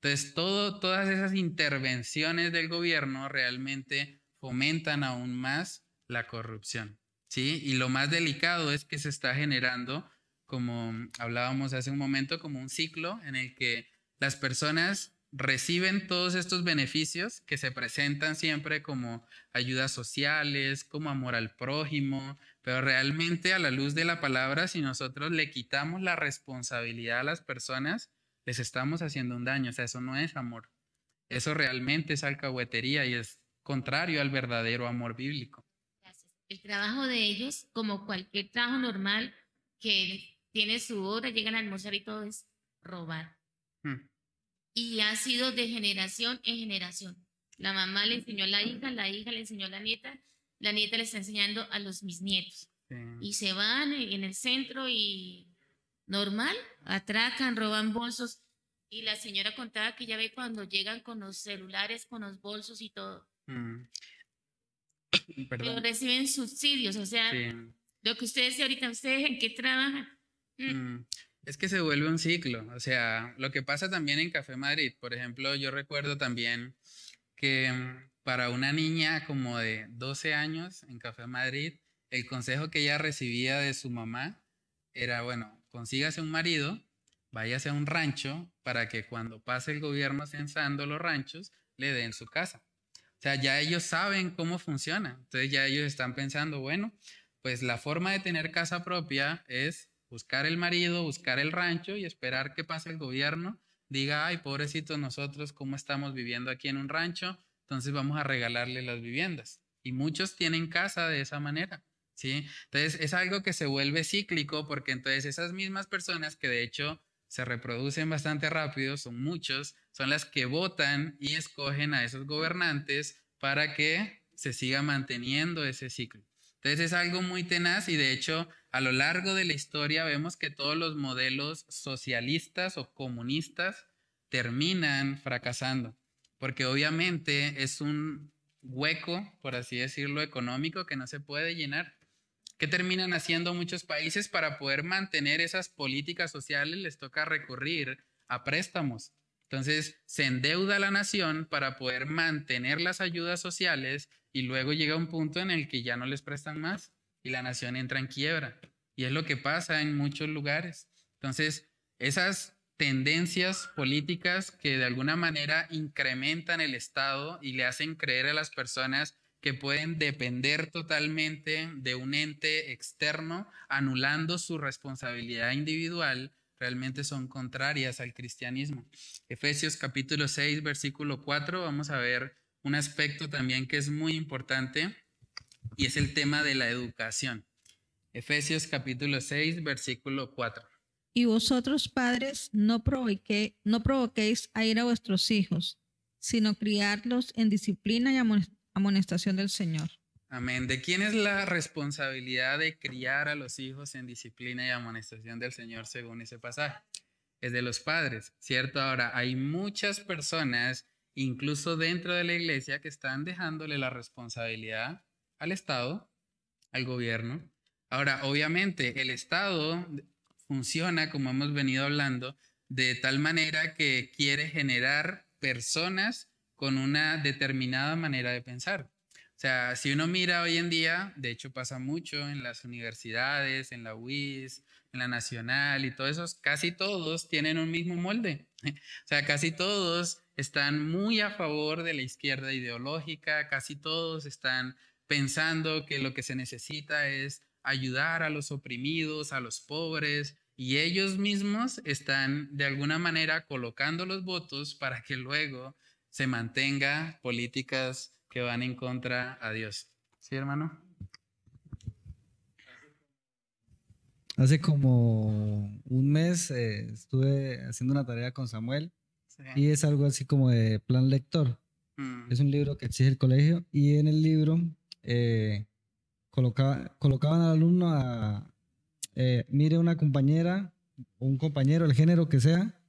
Entonces, todas esas intervenciones del gobierno realmente fomentan aún más la corrupción. ¿sí? Y lo más delicado es que se está generando, como hablábamos hace un momento, como un ciclo en el que las personas reciben todos estos beneficios que se presentan siempre como ayudas sociales, como amor al prójimo, pero realmente a la luz de la palabra, si nosotros le quitamos la responsabilidad a las personas, les estamos haciendo un daño. O sea, eso no es amor. Eso realmente es alcahuetería y es contrario al verdadero amor bíblico. El trabajo de ellos, como cualquier trabajo normal que tiene su hora, llegan a almorzar y todo es robar. Hmm y ha sido de generación en generación. La mamá le enseñó a la hija, la hija le enseñó a la nieta, la nieta le está enseñando a los mis nietos. Y se van en el centro y normal, atracan, roban bolsos. Y la señora contaba que ya ve cuando llegan con los celulares, con los bolsos y todo. Mm. Pero reciben subsidios, o sea, lo que ustedes ahorita, ¿ustedes en qué trabajan? Mm. Mm. Es que se vuelve un ciclo, o sea, lo que pasa también en Café Madrid, por ejemplo, yo recuerdo también que mm, para una niña como de 12 años en Café Madrid, el consejo que ella recibía de su mamá era, bueno, consígase un marido, váyase a un rancho para que cuando pase el gobierno censando los ranchos, le den su casa. O sea, ya ellos saben cómo funciona. Entonces ya ellos están pensando, bueno, pues la forma de tener casa propia es buscar el marido, buscar el rancho y esperar que pase el gobierno, diga, ay, pobrecitos nosotros, ¿cómo estamos viviendo aquí en un rancho? Entonces vamos a regalarle las viviendas. Y muchos tienen casa de esa manera, ¿sí? Entonces es algo que se vuelve cíclico porque entonces esas mismas personas que de hecho se reproducen bastante rápido, son muchos, son las que votan y escogen a esos gobernantes para que se siga manteniendo ese ciclo. Entonces es algo muy tenaz y de hecho a lo largo de la historia vemos que todos los modelos socialistas o comunistas terminan fracasando, porque obviamente es un hueco, por así decirlo, económico que no se puede llenar. ¿Qué terminan haciendo muchos países para poder mantener esas políticas sociales? Les toca recurrir a préstamos. Entonces se endeuda la nación para poder mantener las ayudas sociales y luego llega un punto en el que ya no les prestan más y la nación entra en quiebra. Y es lo que pasa en muchos lugares. Entonces, esas tendencias políticas que de alguna manera incrementan el Estado y le hacen creer a las personas que pueden depender totalmente de un ente externo, anulando su responsabilidad individual, realmente son contrarias al cristianismo. Efesios capítulo 6, versículo 4, vamos a ver un aspecto también que es muy importante y es el tema de la educación. Efesios capítulo 6, versículo 4. Y vosotros, padres, no, provoque, no provoquéis a ir a vuestros hijos, sino criarlos en disciplina y amonestación del Señor. Amén. ¿De quién es la responsabilidad de criar a los hijos en disciplina y amonestación del Señor según ese pasaje? Es de los padres, ¿cierto? Ahora, hay muchas personas, incluso dentro de la iglesia, que están dejándole la responsabilidad al Estado, al gobierno. Ahora, obviamente, el Estado funciona, como hemos venido hablando, de tal manera que quiere generar personas con una determinada manera de pensar. Sea, si uno mira hoy en día, de hecho pasa mucho en las universidades, en la UIS, en la Nacional y todos esos, casi todos tienen un mismo molde. O sea, casi todos están muy a favor de la izquierda ideológica, casi todos están pensando que lo que se necesita es ayudar a los oprimidos, a los pobres, y ellos mismos están de alguna manera colocando los votos para que luego se mantenga políticas que van en contra a Dios. ¿Sí, hermano? Hace como un mes eh, estuve haciendo una tarea con Samuel y es algo así como de plan lector. Mm. Es un libro que exige el colegio y en el libro eh, colocaban al alumno a, eh, mire una compañera o un compañero, el género que sea,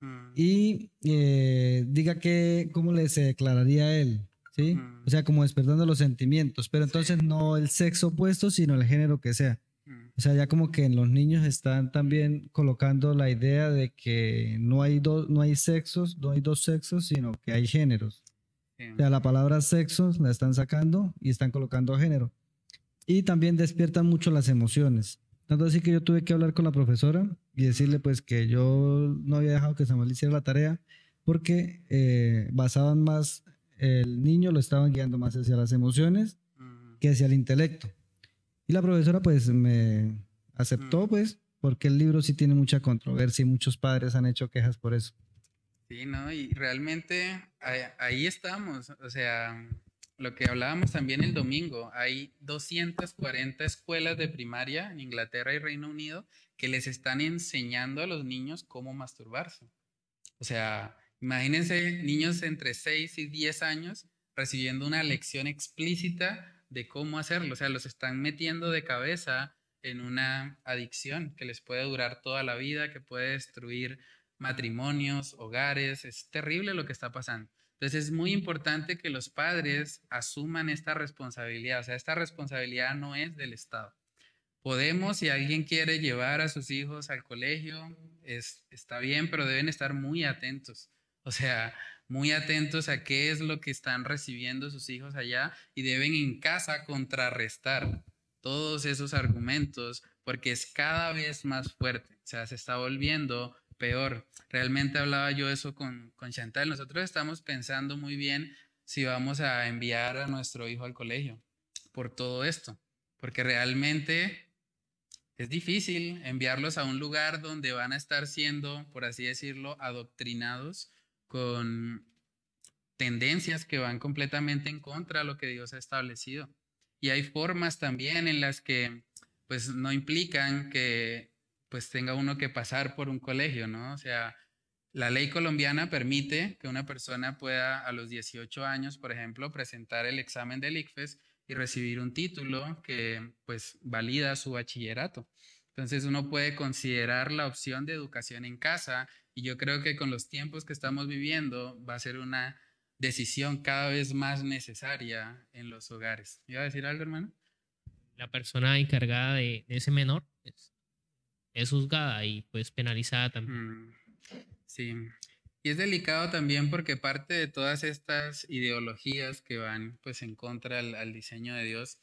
mm. y eh, diga que, cómo le se declararía a él, ¿sí? Mm. O sea, como despertando los sentimientos, pero entonces no el sexo opuesto, sino el género que sea. Mm. O sea, ya como que en los niños están también colocando la idea de que no hay, dos no hay sexos, no hay dos sexos, sino que hay géneros. O sea, la palabra sexos la están sacando y están colocando género. Y también despiertan mucho las emociones. Tanto así que yo tuve que hablar con la profesora y decirle pues que yo no había dejado que Samuel hiciera la tarea porque eh, basaban más, el niño lo estaban guiando más hacia las emociones que hacia el intelecto. Y la profesora pues me aceptó pues porque el libro sí tiene mucha controversia y muchos padres han hecho quejas por eso. Sí, ¿no? Y realmente ahí, ahí estamos, o sea, lo que hablábamos también el domingo, hay 240 escuelas de primaria en Inglaterra y Reino Unido que les están enseñando a los niños cómo masturbarse. O sea, imagínense niños entre 6 y 10 años recibiendo una lección explícita de cómo hacerlo. O sea, los están metiendo de cabeza en una adicción que les puede durar toda la vida, que puede destruir matrimonios, hogares. Es terrible lo que está pasando. Entonces es muy importante que los padres asuman esta responsabilidad. O sea, esta responsabilidad no es del Estado. Podemos, si alguien quiere llevar a sus hijos al colegio, es, está bien, pero deben estar muy atentos. O sea, muy atentos a qué es lo que están recibiendo sus hijos allá y deben en casa contrarrestar todos esos argumentos porque es cada vez más fuerte. O sea, se está volviendo peor. Realmente hablaba yo eso con, con Chantal. Nosotros estamos pensando muy bien si vamos a enviar a nuestro hijo al colegio por todo esto, porque realmente es difícil enviarlos a un lugar donde van a estar siendo, por así decirlo, adoctrinados con tendencias que van completamente en contra de lo que Dios ha establecido. Y hay formas también en las que pues no implican que pues tenga uno que pasar por un colegio, ¿no? O sea, la ley colombiana permite que una persona pueda a los 18 años, por ejemplo, presentar el examen del ICFES y recibir un título que pues valida su bachillerato. Entonces uno puede considerar la opción de educación en casa y yo creo que con los tiempos que estamos viviendo va a ser una decisión cada vez más necesaria en los hogares. ¿Iba a decir algo, hermano? La persona encargada de, ese menor pues, es juzgada y pues penalizada también. Mm, sí. Y es delicado también porque parte de todas estas ideologías que van pues en contra al, diseño de Dios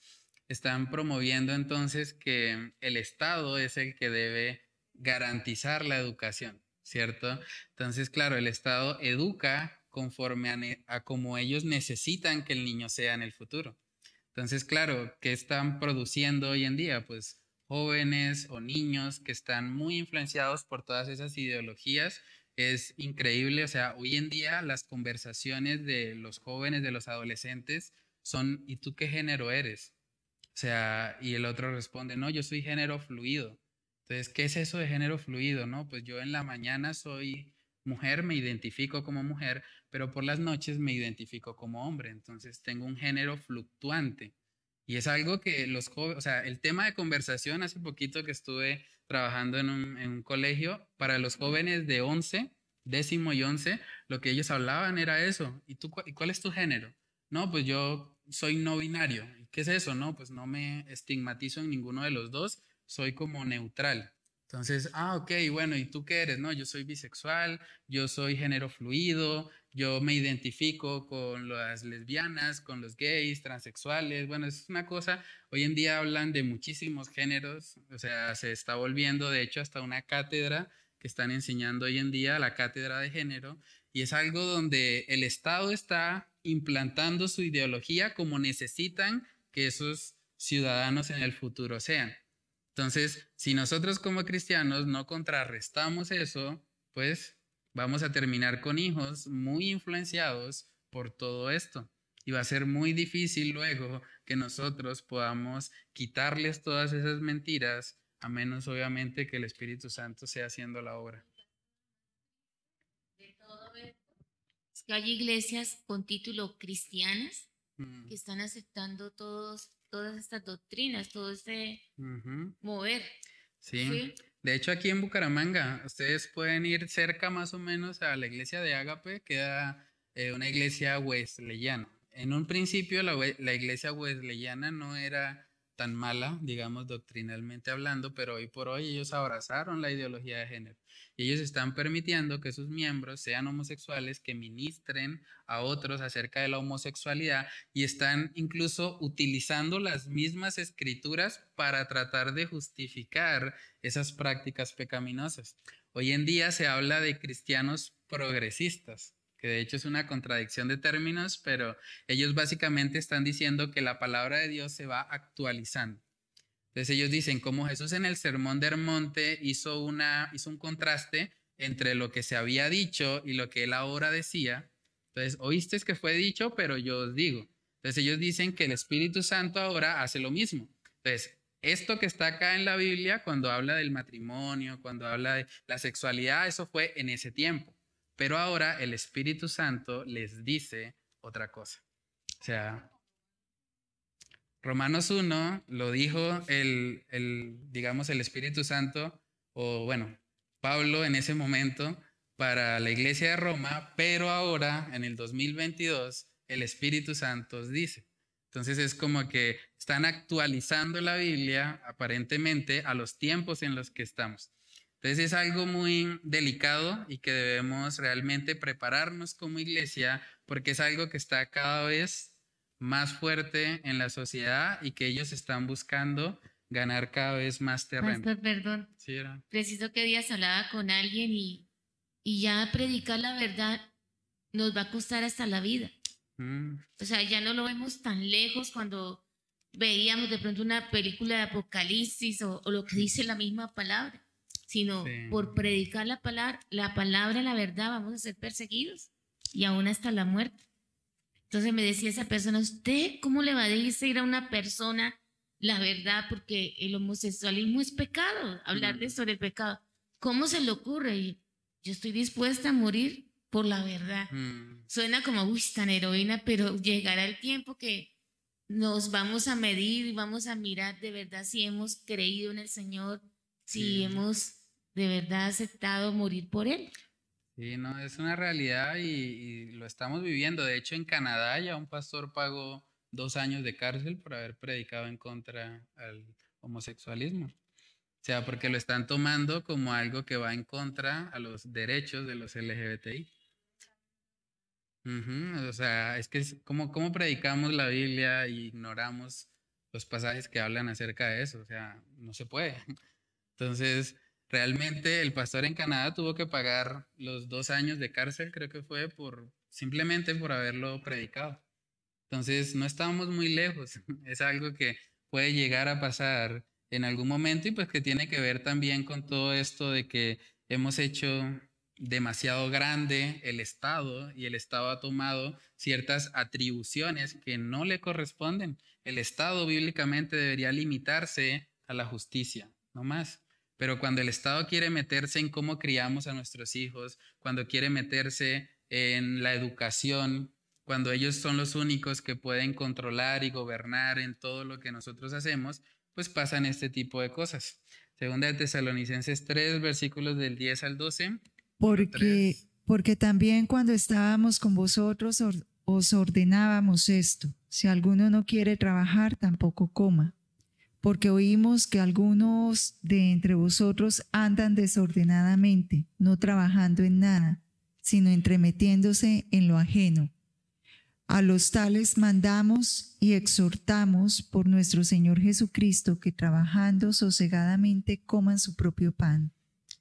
están promoviendo entonces que el Estado es el que debe garantizar la educación, ¿cierto? Entonces, claro, el Estado educa conforme a, como ellos necesitan que el niño sea en el futuro. Entonces, claro, ¿qué están produciendo hoy en día? Pues jóvenes o niños que están muy influenciados por todas esas ideologías. Es increíble, o sea, hoy en día las conversaciones de los jóvenes, de los adolescentes, son, ¿y tú qué género eres? O sea, y el otro responde, no, yo soy género fluido. Entonces, ¿qué es eso de género fluido? No, pues yo en la mañana soy mujer, me identifico como mujer, pero por las noches me identifico como hombre. Entonces, tengo un género fluctuante. Y es algo que los jóvenes, o sea, el tema de conversación, hace poquito que estuve trabajando en un, colegio, para los jóvenes de 11, décimo y 11, lo que ellos hablaban era eso. ¿Y tú y cuál es tu género? No, pues yo soy no binario. ¿Qué es eso? No, pues no me estigmatizo en ninguno de los dos, soy como neutral. Entonces, ah, ok, bueno, ¿y tú qué eres? No, yo soy bisexual, yo soy género fluido, yo me identifico con las lesbianas, con los gays, transexuales. Bueno, es una cosa, hoy en día hablan de muchísimos géneros, o sea, se está volviendo, de hecho, hasta una cátedra que están enseñando hoy en día, la cátedra de género, y es algo donde el Estado está implantando su ideología como necesitan que esos ciudadanos en el futuro sean. Entonces, si nosotros como cristianos no contrarrestamos eso, pues vamos a terminar con hijos muy influenciados por todo esto. Y va a ser muy difícil luego que nosotros podamos quitarles todas esas mentiras, a menos obviamente que el Espíritu Santo sea haciendo la obra. Que hay iglesias con título cristianas mm. que están aceptando todos, todas estas doctrinas, todo este mover. ¿sí? De hecho, aquí en Bucaramanga, ustedes pueden ir cerca más o menos a la iglesia de Ágape, queda eh, una iglesia wesleyana. En un principio la, la iglesia wesleyana no era tan mala, digamos, doctrinalmente hablando, pero hoy por hoy ellos abrazaron la ideología de género. Y ellos están permitiendo que sus miembros sean homosexuales, que ministren a otros acerca de la homosexualidad y están incluso utilizando las mismas escrituras para tratar de justificar esas prácticas pecaminosas. Hoy en día se habla de cristianos progresistas que de hecho es una contradicción de términos, pero ellos básicamente están diciendo que la palabra de Dios se va actualizando. Entonces ellos dicen, como Jesús en el Sermón del Monte hizo, una, hizo un contraste entre lo que se había dicho y lo que él ahora decía, entonces oíste que fue dicho, pero yo os digo. Entonces ellos dicen que el Espíritu Santo ahora hace lo mismo. Entonces, esto que está acá en la Biblia, cuando habla del matrimonio, cuando habla de la sexualidad, eso fue en ese tiempo. Pero ahora el Espíritu Santo les dice otra cosa. O sea, Romanos 1 lo dijo el, el, digamos, el Espíritu Santo, o bueno, Pablo en ese momento para la iglesia de Roma, pero ahora, en el 2022, el Espíritu Santo dice. Entonces es como que están actualizando la Biblia aparentemente a los tiempos en los que estamos. Entonces es algo muy delicado y que debemos realmente prepararnos como iglesia porque es algo que está cada vez más fuerte en la sociedad y que ellos están buscando ganar cada vez más terreno. Pastor, perdón. Sí, era. Preciso que días hablaba con alguien y, y ya predicar la verdad nos va a costar hasta la vida. Mm. O sea, ya no lo vemos tan lejos cuando veíamos de pronto una película de apocalipsis o lo que dice la misma palabra sino por predicar la palabra, la palabra, la verdad, vamos a ser perseguidos y aún hasta la muerte. Entonces me decía esa persona, ¿usted cómo le va a decir a una persona la verdad? Porque el homosexualismo es pecado, hablar de sobre el pecado. ¿Cómo se le ocurre? Y yo estoy dispuesta a morir por la verdad. Mm. Suena como, uy, tan heroína, pero llegará el tiempo que nos vamos a medir y vamos a mirar de verdad si hemos creído en el Señor, si hemos de verdad aceptado morir por él. Sí, no, es una realidad y, lo estamos viviendo. De hecho, en Canadá ya un pastor pagó dos años de cárcel por haber predicado en contra al homosexualismo. O sea, porque lo están tomando como algo que va en contra a los derechos de los LGBTI. o sea, es que como cómo predicamos la Biblia e ignoramos los pasajes que hablan acerca de eso, o sea, no se puede. Entonces, realmente el pastor en Canadá tuvo que pagar los dos años de cárcel, creo que fue por simplemente por haberlo predicado. Entonces, no estábamos muy lejos, es algo que puede llegar a pasar en algún momento y pues que tiene que ver también con todo esto de que hemos hecho demasiado grande el Estado y el Estado ha tomado ciertas atribuciones que no le corresponden. El Estado bíblicamente debería limitarse a la justicia, no más. Pero cuando el Estado quiere meterse en cómo criamos a nuestros hijos, cuando quiere meterse en la educación, cuando ellos son los únicos que pueden controlar y gobernar en todo lo que nosotros hacemos, pues pasan este tipo de cosas. Segunda de Tesalonicenses 3, versículos del 10 al 12. Porque, porque también cuando estábamos con vosotros os ordenábamos esto, si alguno no quiere trabajar, tampoco coma, porque oímos que algunos de entre vosotros andan desordenadamente, no trabajando en nada, sino entremetiéndose en lo ajeno. A los tales mandamos y exhortamos por nuestro Señor Jesucristo que trabajando sosegadamente coman su propio pan.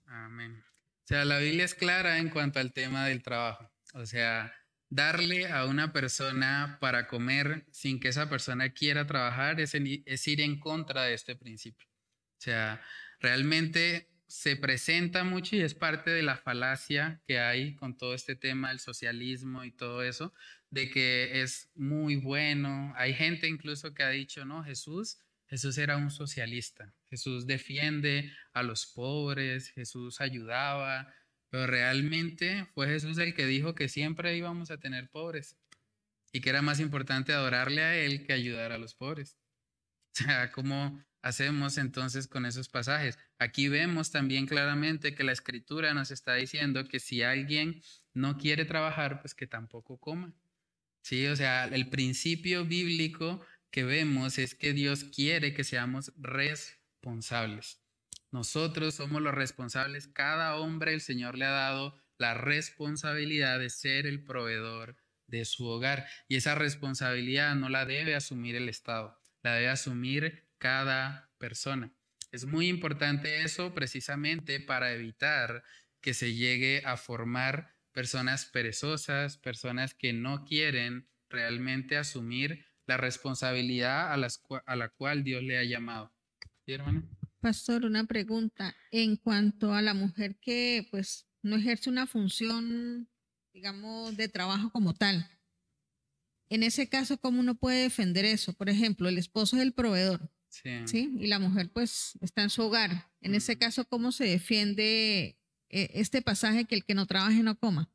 Amén. O sea, la Biblia es clara en cuanto al tema del trabajo. O sea, darle a una persona para comer sin que esa persona quiera trabajar es, ir en contra de este principio. O sea, realmente se presenta mucho y es parte de la falacia que hay con todo este tema del socialismo y todo eso, de que es muy bueno. Hay gente incluso que ha dicho, no, Jesús Jesús era un socialista. Jesús defiende a los pobres, Jesús ayudaba, pero realmente fue Jesús el que dijo que siempre íbamos a tener pobres y que era más importante adorarle a Él que ayudar a los pobres. O sea, ¿cómo hacemos entonces con esos pasajes? Aquí vemos también claramente que la escritura nos está diciendo que si alguien no quiere trabajar, pues que tampoco coma. Sí, o sea, el principio bíblico que vemos es que Dios quiere que seamos responsables. Nosotros somos los responsables. Cada hombre el Señor le ha dado la responsabilidad de ser el proveedor de su hogar. Y esa responsabilidad no la debe asumir el Estado, la debe asumir cada persona. Es muy importante eso precisamente para evitar que se llegue a formar personas perezosas, personas que no quieren realmente asumir la responsabilidad a, la cual Dios le ha llamado. Pastor, una pregunta. En cuanto a la mujer que pues no ejerce una función, digamos, de trabajo como tal, en ese caso, ¿cómo uno puede defender eso? Por ejemplo, el esposo es el proveedor, sí. Y la mujer pues está en su hogar. En ese caso, ¿cómo se defiende eh, este pasaje que el que no trabaje no coma?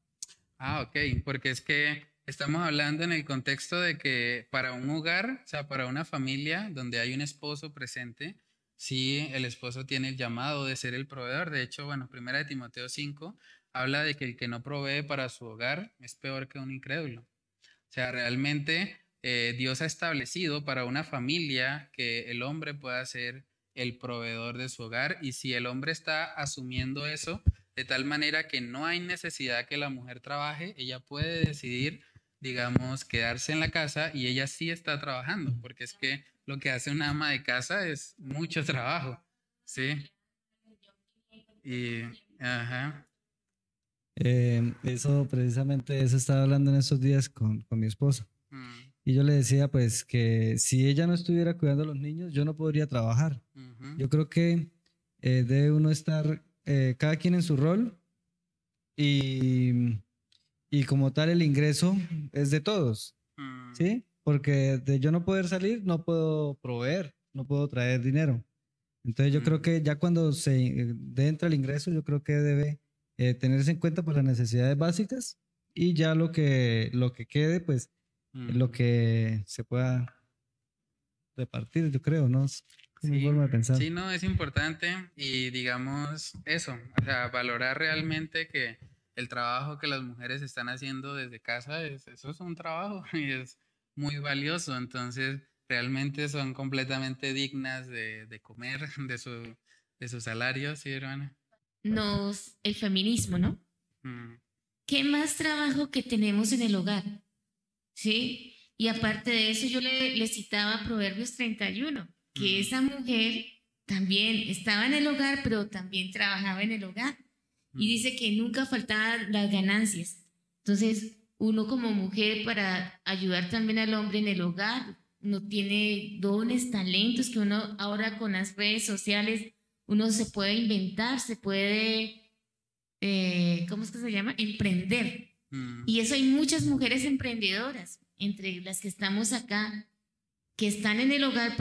Ah, ok, porque es que Estamos hablando en el contexto de que para un hogar, o sea, para una familia donde hay un esposo presente, sí, el esposo tiene el llamado de ser el proveedor. De hecho, bueno, primera de Timoteo 5 habla de que el que no provee para su hogar es peor que un incrédulo. O sea, realmente eh, Dios ha establecido para una familia que el hombre pueda ser el proveedor de su hogar y si el hombre está asumiendo eso de tal manera que no hay necesidad que la mujer trabaje, ella puede decidir digamos, quedarse en la casa y ella sí está trabajando, porque es que lo que hace una ama de casa es mucho trabajo, ¿sí? Y, ajá. Eh, eso, precisamente, eso estaba hablando en estos días con, con mi esposa. Mm. Y yo le decía, pues, que si ella no estuviera cuidando a los niños, yo no podría trabajar. Yo creo que eh, debe uno estar, eh, cada quien en su rol, y y como tal el ingreso es de todos, mm. ¿sí? Porque de yo no poder salir, no puedo proveer, no puedo traer dinero. Entonces yo creo mm. que ya cuando se eh, entra el ingreso, yo creo que debe eh, tenerse en cuenta por pues, las necesidades básicas y ya lo que, lo que quede, pues lo mm. que se pueda repartir, yo creo, ¿no? Es sí, forma de pensar. Sí, no, es importante y digamos eso, o sea, valorar realmente que el trabajo que las mujeres están haciendo desde casa, es, eso es un trabajo y es muy valioso. Entonces, realmente son completamente dignas de, comer de su, de su salario, ¿sí, hermana? Nos, el feminismo, ¿no? Mm. ¿Qué más trabajo que tenemos en el hogar? ¿Sí? Y aparte de eso, yo le, le citaba Proverbios 31, que esa mujer también estaba en el hogar, pero también trabajaba en el hogar. Y dice que nunca faltaban las ganancias. Entonces, uno como mujer para ayudar también al hombre en el hogar, uno tiene dones, talentos que uno ahora con las redes sociales, uno se puede inventar, se puede, eh, ¿cómo es que se llama? Emprender. Mm. Y eso hay muchas mujeres emprendedoras, entre las que estamos acá, que están en el hogar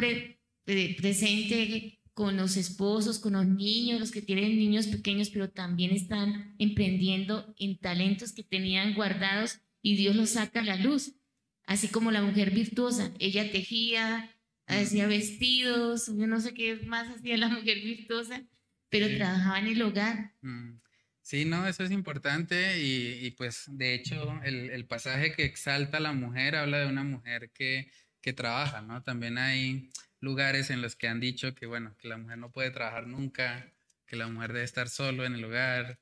presente con los esposos, con los niños, los que tienen niños pequeños, pero también están emprendiendo en talentos que tenían guardados y Dios los saca a la luz. Así como la mujer virtuosa, ella tejía, hacía vestidos, yo no sé qué más hacía la mujer virtuosa, pero trabajaba en el hogar. Mm. Sí, no, eso es importante y, pues de hecho el, el, pasaje que exalta a la mujer habla de una mujer que, que trabaja, ¿no? También hay lugares en los que han dicho que, bueno, que la mujer no puede trabajar nunca, que la mujer debe estar solo en el hogar,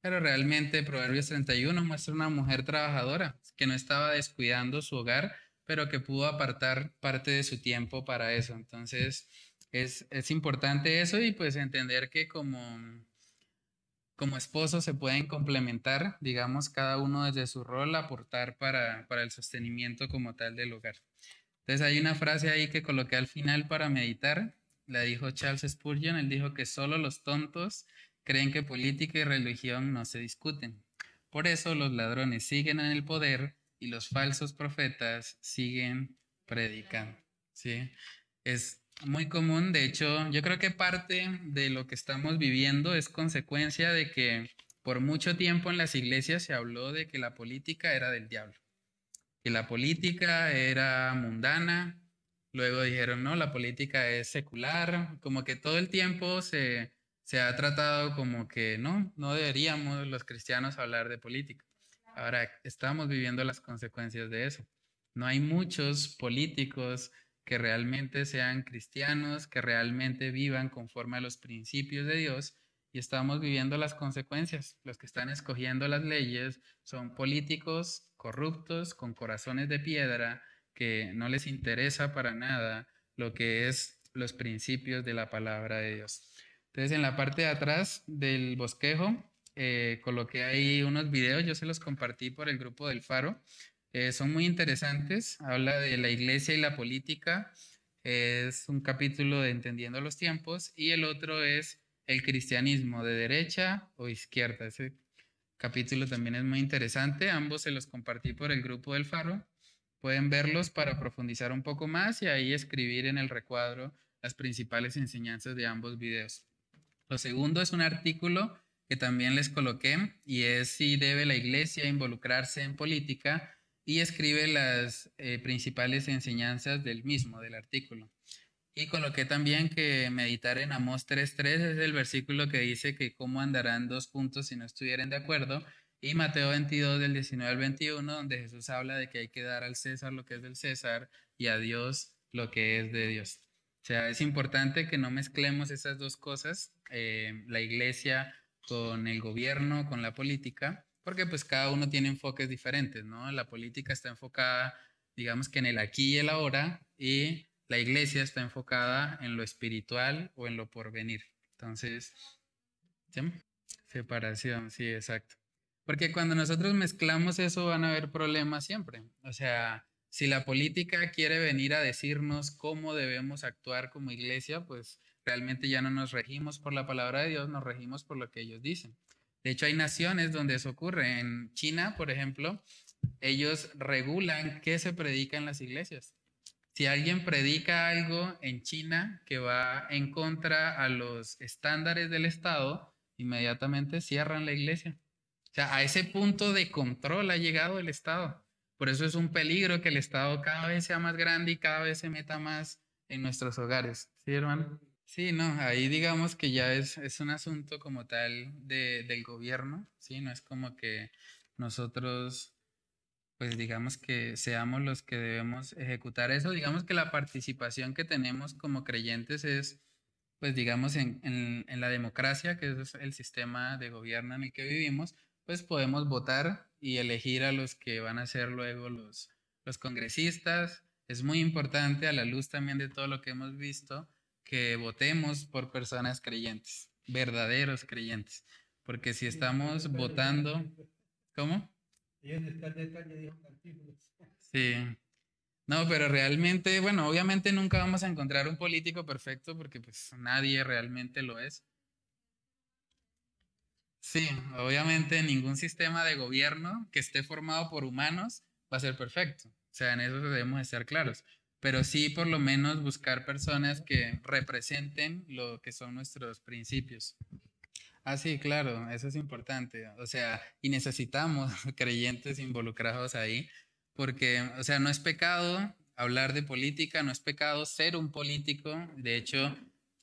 pero realmente Proverbios 31 muestra una mujer trabajadora que no estaba descuidando su hogar, pero que pudo apartar parte de su tiempo para eso. Entonces, es, es importante eso y pues entender que como, como esposos se pueden complementar, digamos, cada uno desde su rol, aportar para, para el sostenimiento como tal del hogar. Entonces hay una frase ahí que coloqué al final para meditar, la dijo Charles Spurgeon, él dijo que solo los tontos creen que política y religión no se discuten. Por eso los ladrones siguen en el poder y los falsos profetas siguen predicando. ¿sí? Es muy común, de hecho, yo creo que parte de lo que estamos viviendo es consecuencia de que por mucho tiempo en las iglesias se habló de que la política era del diablo que la política era mundana, luego dijeron, no, la política es secular, como que todo el tiempo se, se ha tratado como que no, no deberíamos los cristianos hablar de política. Ahora estamos viviendo las consecuencias de eso. No hay muchos políticos que realmente sean cristianos, que realmente vivan conforme a los principios de Dios y estamos viviendo las consecuencias. Los que están escogiendo las leyes son políticos corruptos, con corazones de piedra, que no les interesa para nada lo que es los principios de la palabra de Dios. Entonces, en la parte de atrás del bosquejo, eh, coloqué ahí unos videos, yo se los compartí por el grupo del Faro. Eh, son muy interesantes, habla de la iglesia y la política, es un capítulo de Entendiendo los tiempos, y el otro es el cristianismo de derecha o izquierda. Ese capítulo también es muy interesante. Ambos se los compartí por el grupo del Faro. Pueden verlos para profundizar un poco más y ahí escribir en el recuadro las principales enseñanzas de ambos videos. Lo segundo es un artículo que también les coloqué y es si debe la iglesia involucrarse en política y escribe las eh, principales enseñanzas del mismo, del artículo. Y coloqué también que meditar en Amós 3.3 es el versículo que dice que cómo andarán dos puntos si no estuvieran de acuerdo. Y Mateo 22 del 19 al 21, donde Jesús habla de que hay que dar al César lo que es del César y a Dios lo que es de Dios. O sea, es importante que no mezclemos esas dos cosas, eh, la iglesia con el gobierno, con la política, porque pues cada uno tiene enfoques diferentes, ¿no? La política está enfocada, digamos que en el aquí y el ahora, y la iglesia está enfocada en lo espiritual o en lo porvenir. Entonces, separación, sí, exacto. Porque cuando nosotros mezclamos eso van a haber problemas siempre. O sea, si la política quiere venir a decirnos cómo debemos actuar como iglesia, pues realmente ya no nos regimos por la palabra de Dios, nos regimos por lo que ellos dicen. De hecho, hay naciones donde eso ocurre. En China, por ejemplo, ellos regulan qué se predica en las iglesias. Si alguien predica algo en China que va en contra a los estándares del Estado, inmediatamente cierran la iglesia. O sea, a ese punto de control ha llegado el Estado. Por eso es un peligro que el Estado cada vez sea más grande y cada vez se meta más en nuestros hogares. ¿Sí, hermano? Sí, no, ahí digamos que ya es, es un asunto como tal de, del gobierno, ¿sí? No es como que nosotros pues digamos que seamos los que debemos ejecutar eso. Digamos que la participación que tenemos como creyentes es, pues digamos, en, en, la democracia, que es el sistema de gobierno en el que vivimos, pues podemos votar y elegir a los que van a ser luego los, los congresistas, es muy importante a la luz también de todo lo que hemos visto, que votemos por personas creyentes, verdaderos creyentes. Porque si estamos votando, ¿cómo? Sí. No, pero realmente, bueno, obviamente nunca vamos a encontrar un político perfecto porque pues nadie realmente lo es. Sí, obviamente ningún sistema de gobierno que esté formado por humanos va a ser perfecto. O sea, en eso debemos estar claros. Pero sí, por lo menos, buscar personas que representen lo que son nuestros principios. Ah, sí, claro, eso es importante. O sea, y necesitamos creyentes involucrados ahí, porque, o sea, no es pecado hablar de política, no es pecado ser un político. De hecho,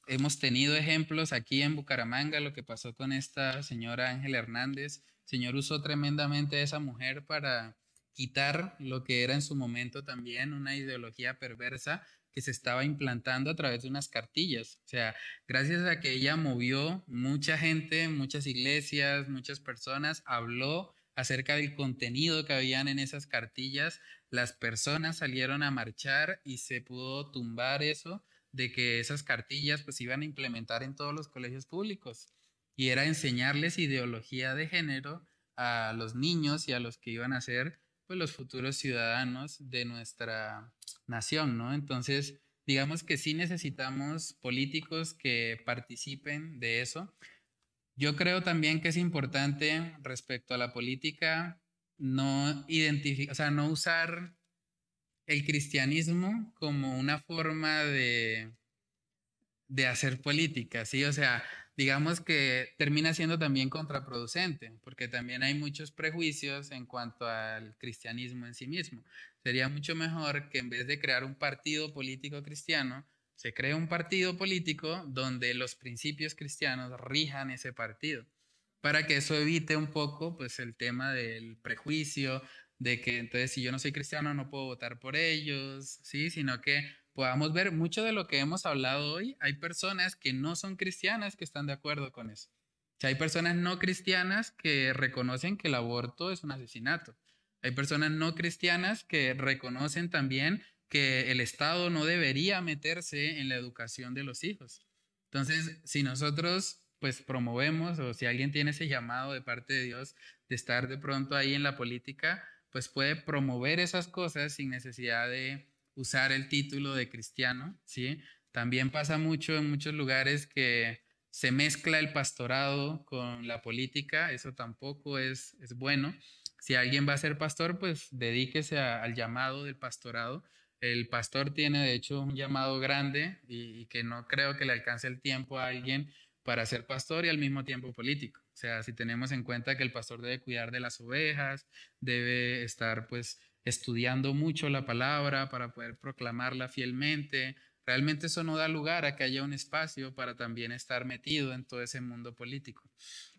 hemos tenido ejemplos aquí en Bucaramanga, lo que pasó con esta señora Ángela Hernández. El Señor usó tremendamente a esa mujer para quitar lo que era en su momento también una ideología perversa que se estaba implantando a través de unas cartillas. O sea, gracias a que ella movió mucha gente, muchas iglesias, muchas personas, habló acerca del contenido que habían en esas cartillas, las personas salieron a marchar y se pudo tumbar eso de que esas cartillas pues iban a implementar en todos los colegios públicos y era enseñarles ideología de género a los niños y a los que iban a ser pues los futuros ciudadanos de nuestra nación, ¿no? Entonces, digamos que sí necesitamos políticos que participen de eso. Yo creo también que es importante respecto a la política no identificar, o sea, no usar el cristianismo como una forma de, de hacer política, ¿sí? O sea, digamos que termina siendo también contraproducente, porque también hay muchos prejuicios en cuanto al cristianismo en sí mismo. Sería mucho mejor que en vez de crear un partido político cristiano, se cree un partido político donde los principios cristianos rijan ese partido, para que eso evite un poco pues el tema del prejuicio, de que entonces si yo no soy cristiano no puedo votar por ellos, ¿sí? Sino que podamos ver mucho de lo que hemos hablado hoy, hay personas que no son cristianas que están de acuerdo con eso. O hay personas no cristianas que reconocen que el aborto es un asesinato. Hay personas no cristianas que reconocen también que el Estado no debería meterse en la educación de los hijos. Entonces, si nosotros pues promovemos o si alguien tiene ese llamado de parte de Dios de estar de pronto ahí en la política, pues puede promover esas cosas sin necesidad de usar el título de cristiano, ¿sí? También pasa mucho en muchos lugares que se mezcla el pastorado con la política, eso tampoco es, es bueno. Si alguien va a ser pastor, pues dedíquese al llamado del pastorado. El pastor tiene de hecho un llamado grande y, y que no creo que le alcance el tiempo a alguien para ser pastor y al mismo tiempo político. O sea, si tenemos en cuenta que el pastor debe cuidar de las ovejas, debe estar pues estudiando mucho la palabra para poder proclamarla fielmente, realmente eso no da lugar a que haya un espacio para también estar metido en todo ese mundo político,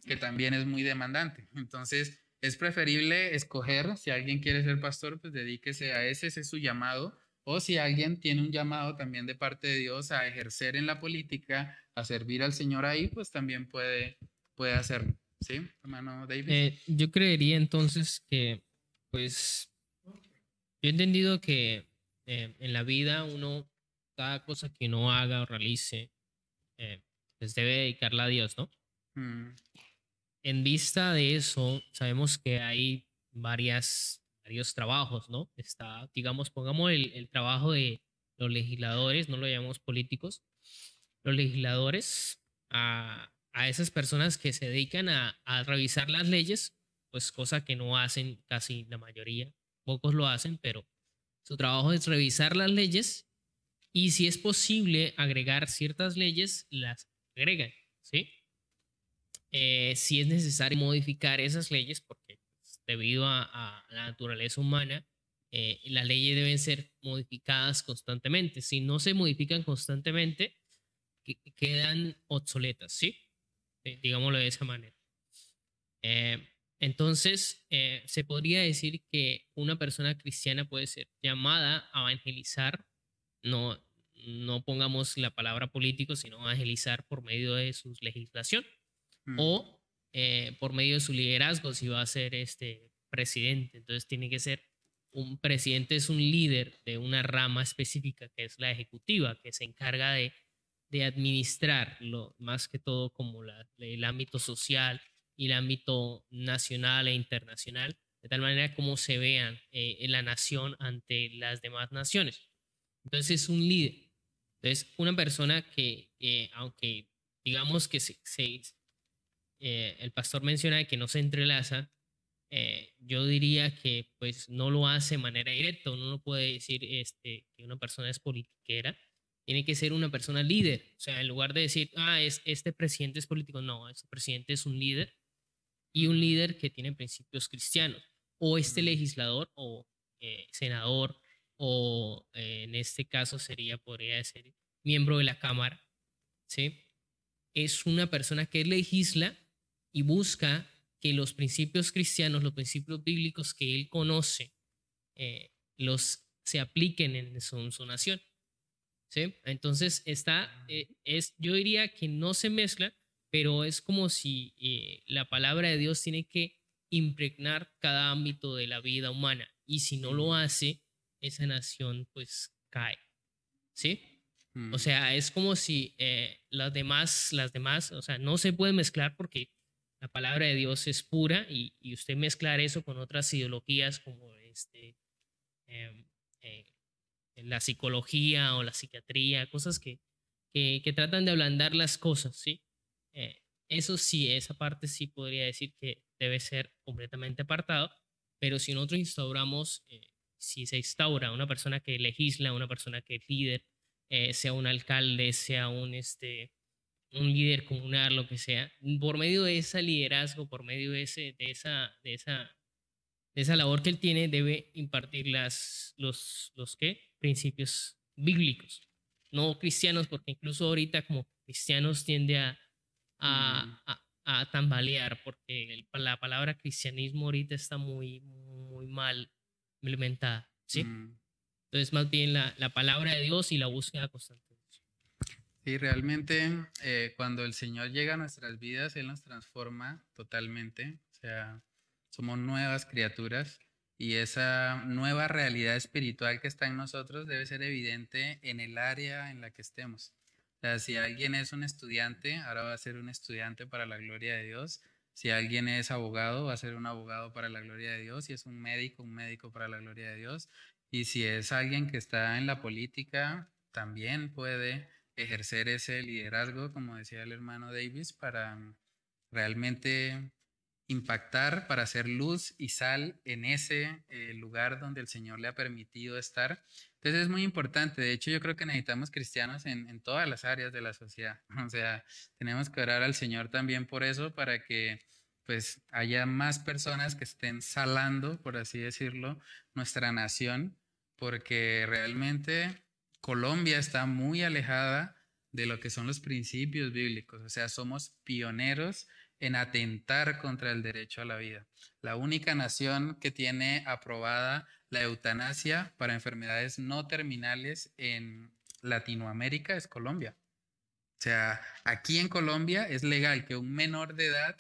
que también es muy demandante. Entonces, es preferible escoger, si alguien quiere ser pastor, pues dedíquese a ese, ese es su llamado, o si alguien tiene un llamado también de parte de Dios a ejercer en la política, a servir al Señor ahí, pues también puede, puede hacerlo. ¿Sí, hermano David? Eh, yo creería entonces que, pues, yo he entendido que eh, en la vida uno, cada cosa que uno haga o realice, eh, pues debe dedicarla a Dios, ¿no? Mm. En vista de eso, sabemos que hay varias, varios trabajos, ¿no? Está, digamos, pongamos el, el trabajo de los legisladores, no lo llamamos políticos, los legisladores a, a esas personas que se dedican a, a, revisar las leyes, pues cosa que no hacen casi la mayoría, pocos lo hacen, pero su trabajo es revisar las leyes y si es posible agregar ciertas leyes, las agregan, ¿sí? Eh, si es necesario modificar esas leyes, porque pues, debido a, a, la naturaleza humana, eh, las leyes deben ser modificadas constantemente. Si no se modifican constantemente, quedan obsoletas, ¿sí? digámoslo de esa manera. Eh, entonces, eh, se podría decir que una persona cristiana puede ser llamada a evangelizar, no, no pongamos la palabra político, sino evangelizar por medio de su legislación mm. o eh, por medio de su liderazgo, si va a ser este presidente. Entonces, tiene que ser un presidente es un líder de una rama específica que es la ejecutiva, que se encarga de, de administrar lo, más que todo como el ámbito social y el ámbito nacional e internacional, de tal manera como se vean eh, en la nación ante las demás naciones. Entonces es un líder. Entonces, una persona que, eh, aunque digamos que se, eh, el pastor menciona que no se entrelaza, eh, yo diría que pues no lo hace de manera directa, uno no puede decir este, que una persona es politiquera, tiene que ser una persona líder, o sea, en lugar de decir, ah, es, este presidente es político, no, este presidente es un líder y un líder que tiene principios cristianos, o este legislador o eh, senador, o eh, en este caso sería, podría ser miembro de la Cámara, ¿sí? Es una persona que legisla y busca que los principios cristianos, los principios bíblicos que él conoce, eh, los se apliquen en su, nación. ¿Sí? Entonces está, eh, es, yo diría que no se mezcla, pero es como si eh, la palabra de Dios tiene que impregnar cada ámbito de la vida humana y si no lo hace, esa nación pues cae. ¿Sí? O Mm. sea, es como si las demás, las demás, o sea, no se puede mezclar porque la palabra de Dios es pura y, y usted mezclar eso con otras ideologías como este, em, eh, la psicología o la psiquiatría, cosas que, que, que tratan de ablandar las cosas, ¿sí? Eh, eso sí, esa parte sí podría decir que debe ser completamente apartado, pero si nosotros instauramos, eh, si se instaura una persona que legisla, una persona que es líder, eh, sea un alcalde, sea un, este, un líder comunal, lo que sea, por medio de ese liderazgo, por medio de, ese, de, esa, de, esa, de esa labor que él tiene, debe impartir las, los, los ¿qué? principios bíblicos, no cristianos, porque incluso ahorita como cristianos tiende a, a, a, a tambalear, porque el, la palabra cristianismo ahorita está muy, muy mal implementada, ¿sí? Mm. Entonces, más bien la, la palabra de Dios y la búsqueda constante. Sí, realmente eh, cuando el Señor llega a nuestras vidas, Él nos transforma totalmente. O sea, somos nuevas criaturas y esa nueva realidad espiritual que está en nosotros debe ser evidente en el área en la que estemos. Si alguien es un estudiante, ahora va a ser un estudiante para la gloria de Dios. Si alguien es abogado, va a ser un abogado para la gloria de Dios. Si es un médico, un médico para la gloria de Dios. Y si es alguien que está en la política, también puede ejercer ese liderazgo, como decía el hermano Davis, para realmente impactar, para hacer luz y sal en ese eh, lugar donde el Señor le ha permitido estar. Entonces es muy importante. De hecho, yo creo que necesitamos cristianos en, en todas las áreas de la sociedad. O sea, tenemos que orar al Señor también por eso, para que pues haya más personas que estén salando, por así decirlo, nuestra nación, porque realmente Colombia está muy alejada de lo que son los principios bíblicos, o sea, somos pioneros en atentar contra el derecho a la vida. La única nación que tiene aprobada la eutanasia para enfermedades no terminales en Latinoamérica es Colombia. O sea, aquí en Colombia es legal que un menor de edad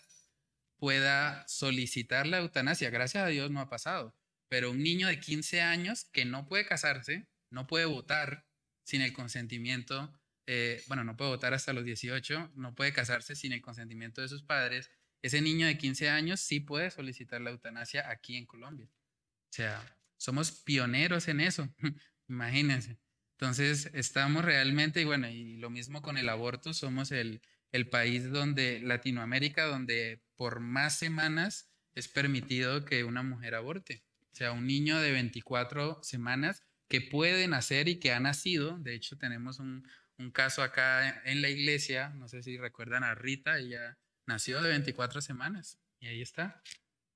pueda solicitar la eutanasia. Gracias a Dios no ha pasado. Pero un niño de 15 años que no puede casarse, no puede votar sin el consentimiento, eh, bueno, no puede votar hasta los 18, no puede casarse sin el consentimiento de sus padres, ese niño de 15 años sí puede solicitar la eutanasia aquí en Colombia. O sea, somos pioneros en eso, imagínense. Entonces, estamos realmente, y bueno, y lo mismo con el aborto, somos el, el país donde, Latinoamérica, donde por más semanas es permitido que una mujer aborte. O sea, un niño de 24 semanas que puede nacer y que ha nacido. De hecho, tenemos un, un caso acá en la iglesia, no sé si recuerdan a Rita, ella nació de 24 semanas y ahí está.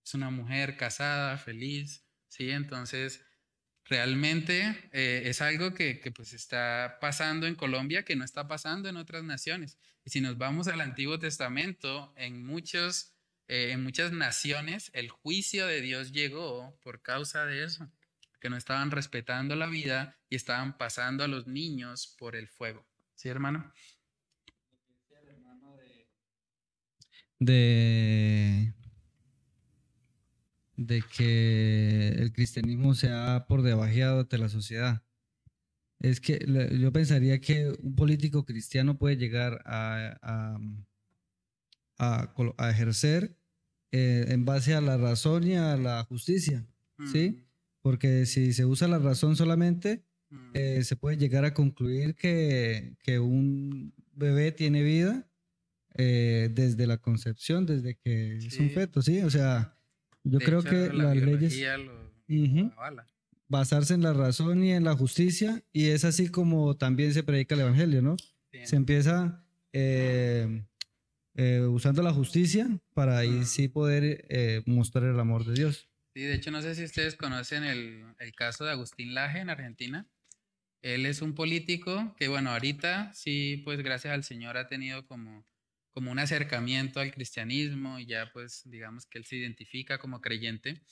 Es una mujer casada, feliz, ¿sí? Entonces, realmente eh, es algo que, que, pues está pasando en Colombia que no está pasando en otras naciones. Y si nos vamos al Antiguo Testamento, en, muchos, eh, en muchas naciones el juicio de Dios llegó por causa de eso, que no estaban respetando la vida y estaban pasando a los niños por el fuego. ¿Sí, hermano? De de que el cristianismo se ha por debajeado de la sociedad. Es que yo pensaría que un político cristiano puede llegar a, a, ejercer eh, en base a la razón y a la justicia, ¿sí? Mm. Porque si se usa la razón solamente. Eh, se puede llegar a concluir que, que un bebé tiene vida eh, desde la concepción, desde que es un feto, ¿sí? O sea, yo creo que las leyes... Basarse en la razón y en la justicia, y es así como también se predica el Evangelio, ¿no? Se empieza eh, usando la justicia para ahí sí poder mostrar el amor de Dios. Sí, de hecho no sé si ustedes conocen el, el caso de Agustín Laje en Argentina. Él es un político que, bueno, ahorita sí, pues gracias al Señor ha tenido como como un acercamiento al cristianismo y ya pues digamos que él se identifica como creyente,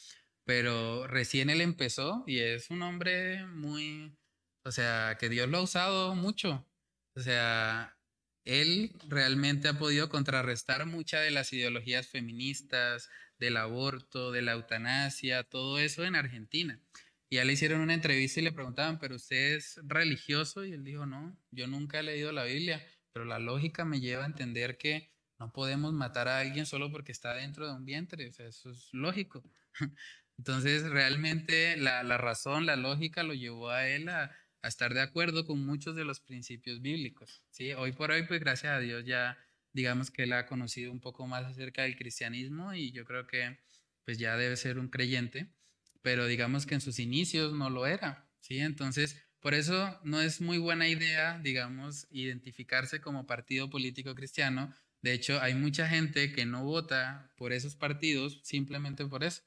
pero recién él empezó y es un hombre muy, o sea, que Dios lo ha usado mucho. O sea, él realmente ha podido contrarrestar muchas de las ideologías feministas, del aborto, de la eutanasia, todo eso en Argentina. Y a le hicieron una entrevista y le preguntaban, pero usted es religioso? Y él dijo, no, yo nunca he leído la Biblia pero la lógica me lleva a entender que no podemos matar a alguien solo porque está dentro de un vientre, o sea, eso es lógico. Entonces, realmente la, razón, la lógica lo llevó a él a, estar de acuerdo con muchos de los principios bíblicos. ¿sí? Hoy por hoy, pues gracias a Dios ya digamos que él ha conocido un poco más acerca del cristianismo y yo creo que pues ya debe ser un creyente, pero digamos que en sus inicios no lo era. ¿sí? Entonces, por eso no es muy buena idea, digamos, identificarse como partido político cristiano. De hecho, hay mucha gente que no vota por esos partidos simplemente por eso.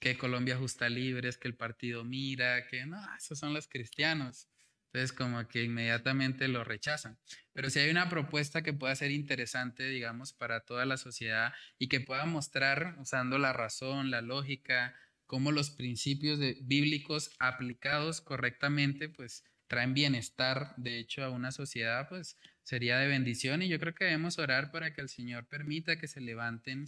Que Colombia Justa Libre es que el partido mira, que no, esos son los cristianos. Entonces, como que inmediatamente lo rechazan. Pero si hay una propuesta que pueda ser interesante, digamos, para toda la sociedad y que pueda mostrar, usando la razón, la lógica, cómo los principios bíblicos aplicados correctamente, pues traen bienestar, de hecho, a una sociedad, pues sería de bendición y yo creo que debemos orar para que el Señor permita que se levanten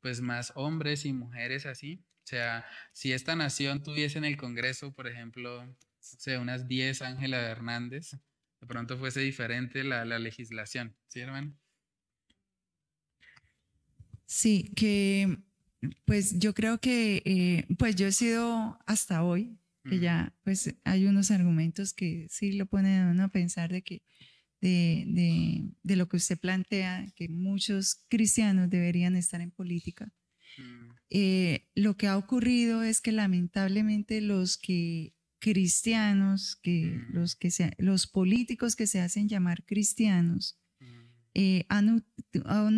pues más hombres y mujeres así. O sea, si esta nación tuviese en el Congreso, por ejemplo, sea, unas 10 Ángela Hernández, de pronto fuese diferente la, la legislación, ¿sí, hermano? Sí, que pues yo creo que, eh, pues yo he sido hasta hoy, que ya, pues hay unos argumentos que sí lo ponen a uno a pensar de que, de, de, lo que usted plantea, que muchos cristianos deberían estar en política. Mm. Eh, lo que ha ocurrido es que lamentablemente los que cristianos, que mm. los que se, los políticos que se hacen llamar cristianos, eh, han,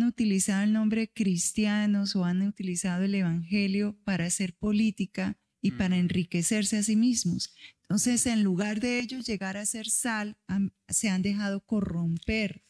utilizado el nombre cristianos o han utilizado el Evangelio para hacer política y para enriquecerse a sí mismos. Entonces, en lugar de ellos llegar a ser sal, se han dejado corromper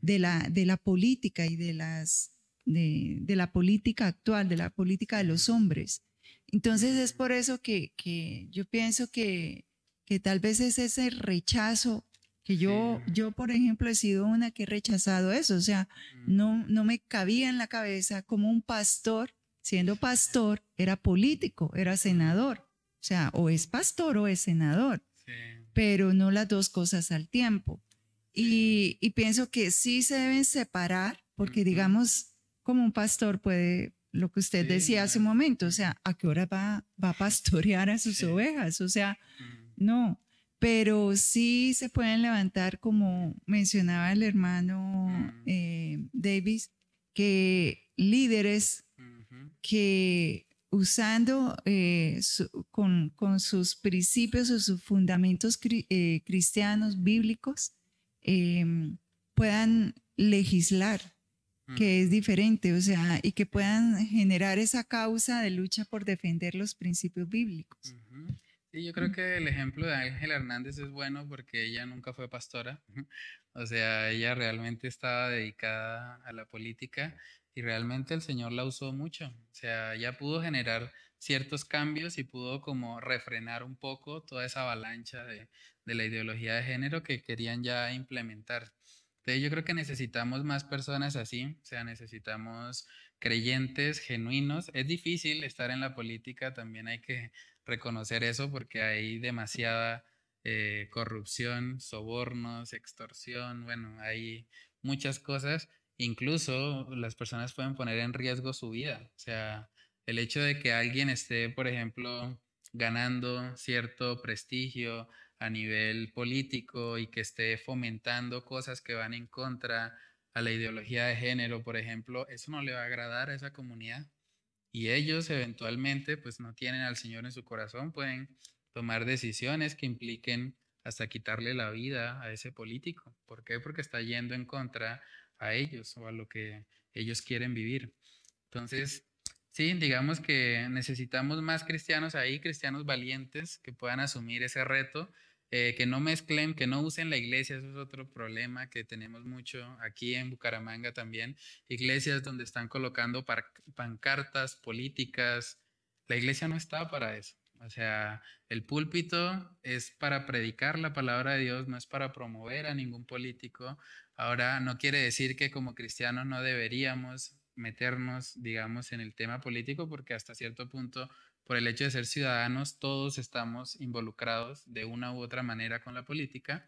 de, la, de la política y de, las, de, de, la política actual, de la política de los hombres. Entonces, es por eso que, que yo pienso que, que tal vez es ese rechazo que yo, yo, por ejemplo, he sido una que he rechazado eso, o sea, mm. no, no me cabía en la cabeza como un pastor, siendo pastor, era político, era senador, o sea, o es pastor o es senador, pero no las dos cosas al tiempo. Y, y, pienso que sí se deben separar, porque digamos, como un pastor puede, lo que usted decía hace un momento, o sea, ¿a qué hora va, va a pastorear a sus ovejas? O sea, no pero sí se pueden levantar, como mencionaba el hermano mm. eh, Davis, que líderes que usando eh, con, con, sus principios o sus fundamentos eh, cristianos bíblicos em, puedan legislar, que es diferente, o sea, y que puedan generar esa causa de lucha por defender los principios bíblicos. Sí, yo creo que el ejemplo de Ángel Hernández es bueno porque ella nunca fue pastora, o sea, ella realmente estaba dedicada a la política y realmente el Señor la usó mucho, o sea, ella pudo generar ciertos cambios y pudo como refrenar un poco toda esa avalancha de, de la ideología de género que querían ya implementar. Entonces yo creo que necesitamos más personas así, o sea, necesitamos creyentes genuinos. Es difícil estar en la política, también hay que reconocer eso porque hay demasiada eh, corrupción, sobornos, extorsión, bueno, hay muchas cosas. Incluso las personas pueden poner en riesgo su vida. O sea, el hecho de que alguien esté, por ejemplo, ganando cierto prestigio a nivel político y que esté fomentando cosas que van en contra a la ideología de género, por ejemplo, eso no le va a agradar a esa comunidad. Y ellos eventualmente, pues no tienen al Señor en su corazón, pueden tomar decisiones que impliquen hasta quitarle la vida a ese político. ¿Por qué? Porque está yendo en contra a ellos o a lo que ellos quieren vivir. Entonces, sí, digamos que necesitamos más cristianos ahí, cristianos valientes que puedan asumir ese reto eh, que no mezclen, que no usen la iglesia, eso es otro problema que tenemos mucho aquí en Bucaramanga también, iglesias donde están colocando pancartas políticas, la iglesia no está para eso. O sea, el púlpito es para predicar la palabra de Dios, no es para promover a ningún político. Ahora, no quiere decir que como cristianos no deberíamos meternos, digamos, en el tema político, porque hasta cierto punto por el hecho de ser ciudadanos, todos estamos involucrados de una u otra manera con la política,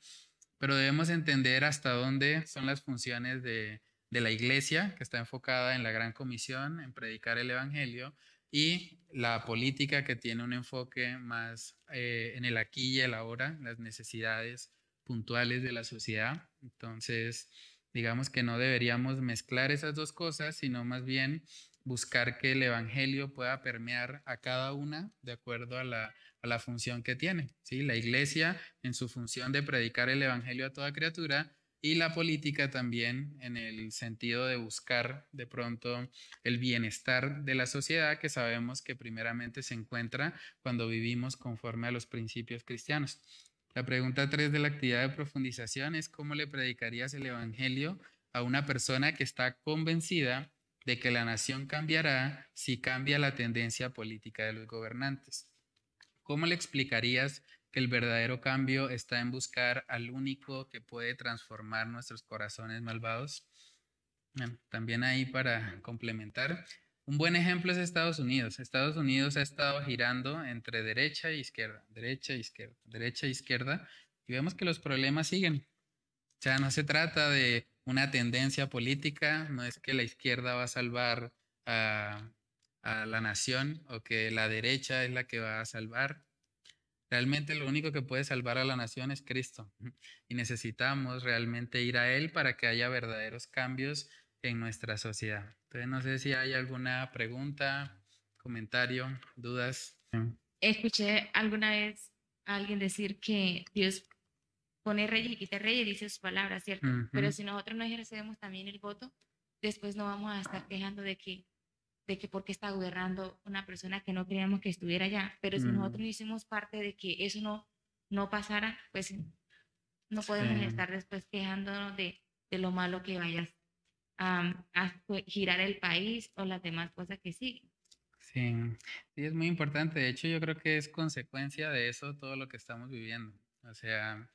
pero debemos entender hasta dónde son las funciones de, la iglesia, que está enfocada en la gran comisión, en predicar el Evangelio, y la política que tiene un enfoque más eh, en el aquí y el ahora, las necesidades puntuales de la sociedad. Entonces, digamos que no deberíamos mezclar esas dos cosas, sino más bien buscar que el Evangelio pueda permear a cada una de acuerdo a la, función que tiene. ¿sí? La iglesia en su función de predicar el Evangelio a toda criatura y la política también en el sentido de buscar de pronto el bienestar de la sociedad que sabemos que primeramente se encuentra cuando vivimos conforme a los principios cristianos. La pregunta 3 de la actividad de profundización es cómo le predicarías el Evangelio a una persona que está convencida de que la nación cambiará si cambia la tendencia política de los gobernantes. ¿Cómo le explicarías que el verdadero cambio está en buscar al único que puede transformar nuestros corazones malvados? también ahí para complementar, un buen ejemplo es Estados Unidos. Estados Unidos ha estado girando entre derecha e izquierda, derecha e izquierda, derecha e izquierda, y vemos que los problemas siguen. O sea, no se trata de una tendencia política, no es que la izquierda va a salvar a, la nación o que la derecha es la que va a salvar. Realmente lo único que puede salvar a la nación es Cristo y necesitamos realmente ir a Él para que haya verdaderos cambios en nuestra sociedad. Entonces no sé si hay alguna pregunta, comentario, dudas. Escuché alguna vez a alguien decir que Dios pone reyes y quita reyes, dice sus palabras, ¿cierto? Pero si nosotros no ejercemos también el voto, después no vamos a estar quejando de que, de que porque está gobernando una persona que no creíamos que estuviera allá. Pero si nosotros no hicimos parte de que eso no, no pasara, pues no podemos estar después quejándonos de, de, lo malo que vayas a, a girar el país o las demás cosas que siguen. Sí, sí, es muy importante. De hecho, yo creo que es consecuencia de eso todo lo que estamos viviendo. O sea,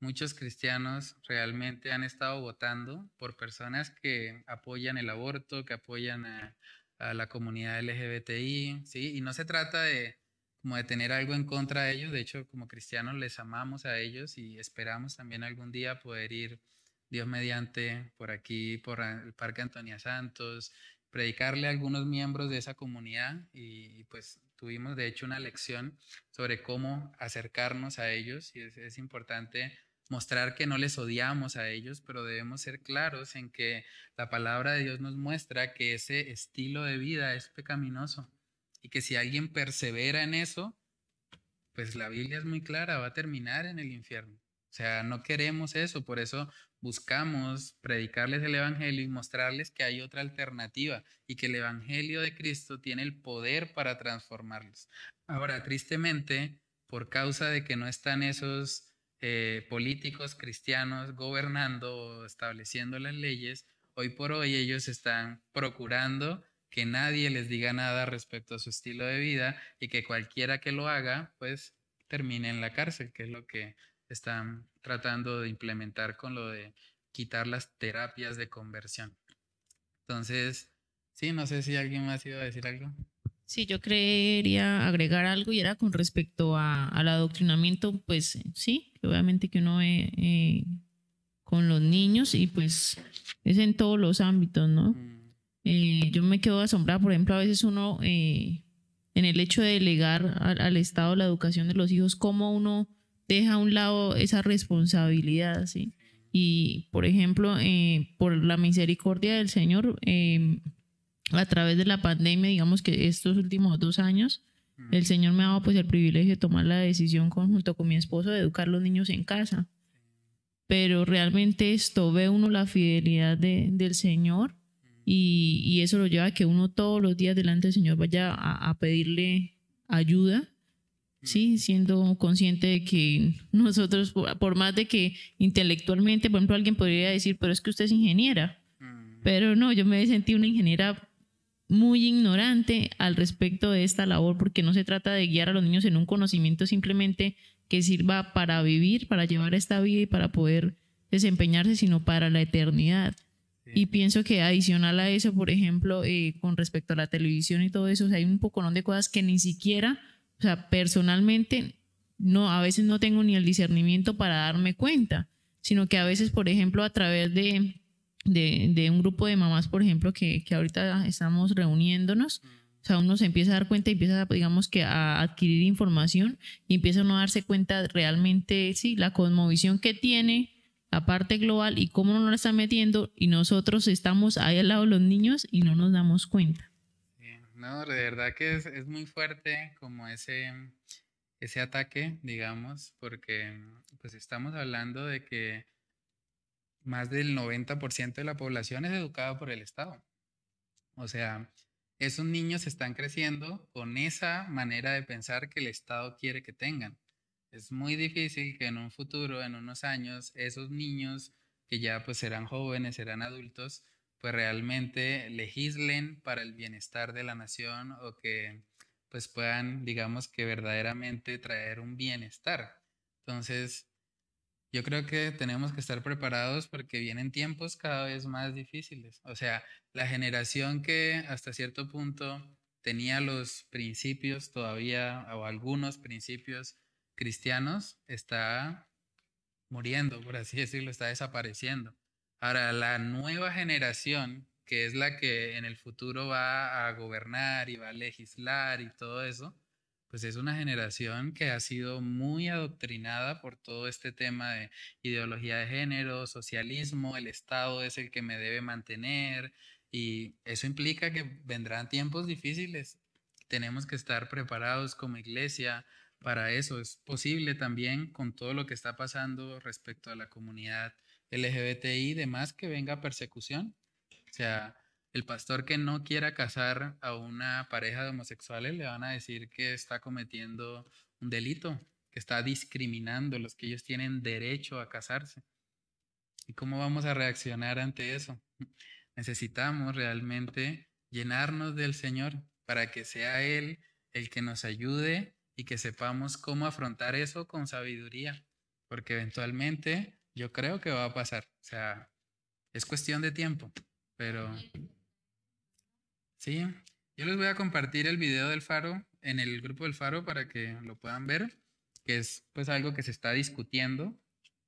muchos cristianos realmente han estado votando por personas que apoyan el aborto, que apoyan a, la comunidad LGBTI, ¿sí? Y no se trata de como de tener algo en contra de ellos, de hecho como cristianos les amamos a ellos y esperamos también algún día poder ir, Dios mediante, por aquí, por el Parque Antonia Santos, predicarle a algunos miembros de esa comunidad y, pues tuvimos de hecho una lección sobre cómo acercarnos a ellos y es, importante mostrar que no les odiamos a ellos, pero debemos ser claros en que la palabra de Dios nos muestra que ese estilo de vida es pecaminoso y que si alguien persevera en eso, pues la Biblia es muy clara, va a terminar en el infierno. O sea, no queremos eso, por eso buscamos predicarles el Evangelio y mostrarles que hay otra alternativa y que el Evangelio de Cristo tiene el poder para transformarlos. Ahora, tristemente, por causa de que no están esos eh, políticos cristianos gobernando o estableciendo las leyes, hoy por hoy ellos están procurando que nadie les diga nada respecto a su estilo de vida y que cualquiera que lo haga, pues termine en la cárcel, que es lo que están tratando de implementar con lo de quitar las terapias de conversión. Entonces, sí, no sé si alguien más iba a decir algo. Sí, yo quería agregar algo y era con respecto a, al adoctrinamiento, pues sí, obviamente que uno ve eh, con los niños y pues es en todos los ámbitos, ¿no? Eh, yo me quedo asombrada, por ejemplo, a veces uno eh, en el hecho de delegar al, Estado la educación de los hijos, cómo uno deja a un lado esa responsabilidad, ¿sí? Y, por ejemplo, por la misericordia del Señor, a través de la pandemia, digamos que estos últimos dos años, el Señor me ha dado pues el privilegio de tomar la decisión junto con mi esposo de educar a los niños en casa. Pero realmente esto ve uno la fidelidad del Señor y, eso lo lleva a que uno todos los días delante del Señor vaya a, pedirle ayuda, sí, siendo consciente de que nosotros, por más de que intelectualmente, por ejemplo, alguien podría decir, pero es que usted es ingeniera. Pero no, yo me sentí una ingeniera muy ignorante al respecto de esta labor porque no se trata de guiar a los niños en un conocimiento simplemente que sirva para vivir, para llevar esta vida y para poder desempeñarse, sino para la eternidad. Y pienso que adicional a eso, por ejemplo, eh, con respecto a la televisión y todo eso, hay un poco de cosas que ni siquiera, o sea, personalmente, no, a veces no tengo ni el discernimiento para darme cuenta, sino que a veces, por ejemplo, a través de, de, un grupo de mamás, por ejemplo, que, que ahorita estamos reuniéndonos. O sea, uno se empieza a dar cuenta y empieza, digamos que a adquirir información y empieza a no darse cuenta realmente, sí, la cosmovisión que tiene la parte global y cómo no la está metiendo y nosotros estamos ahí al lado de los niños y no nos damos cuenta. No, de verdad que es, es muy fuerte como ese, ese ataque, digamos, porque pues estamos hablando de que más del 90% de la población es educada por el Estado. O sea, esos niños están creciendo con esa manera de pensar que el Estado quiere que tengan. Es muy difícil que en un futuro, en unos años, esos niños que ya pues serán jóvenes, serán adultos, pues realmente legislen para el bienestar de la nación o que pues puedan, digamos que verdaderamente traer un bienestar. Entonces, yo creo que tenemos que estar preparados porque vienen tiempos cada vez más difíciles. O sea, la generación que hasta cierto punto tenía los principios todavía o algunos principios cristianos está muriendo, por así decirlo, está desapareciendo. Ahora, la nueva generación, que es la que en el futuro va a gobernar y va a legislar y todo eso, pues es una generación que ha sido muy adoctrinada por todo este tema de ideología de género, socialismo, el Estado es el que me debe mantener y eso implica que vendrán tiempos difíciles. Tenemos que estar preparados como iglesia para eso. Es posible también con todo lo que está pasando respecto a la comunidad LGBTI, demás que venga persecución. O sea, el pastor que no quiera casar a una pareja de homosexuales le van a decir que está cometiendo un delito, que está discriminando los que ellos tienen derecho a casarse. ¿Y cómo vamos a reaccionar ante eso? Necesitamos realmente llenarnos del Señor para que sea Él el que nos ayude y que sepamos cómo afrontar eso con sabiduría, porque eventualmente yo creo que va a pasar. O sea, es cuestión de tiempo, pero Sí, yo les voy a compartir el video del faro en el grupo del faro para que lo puedan ver, que es pues algo que se está discutiendo.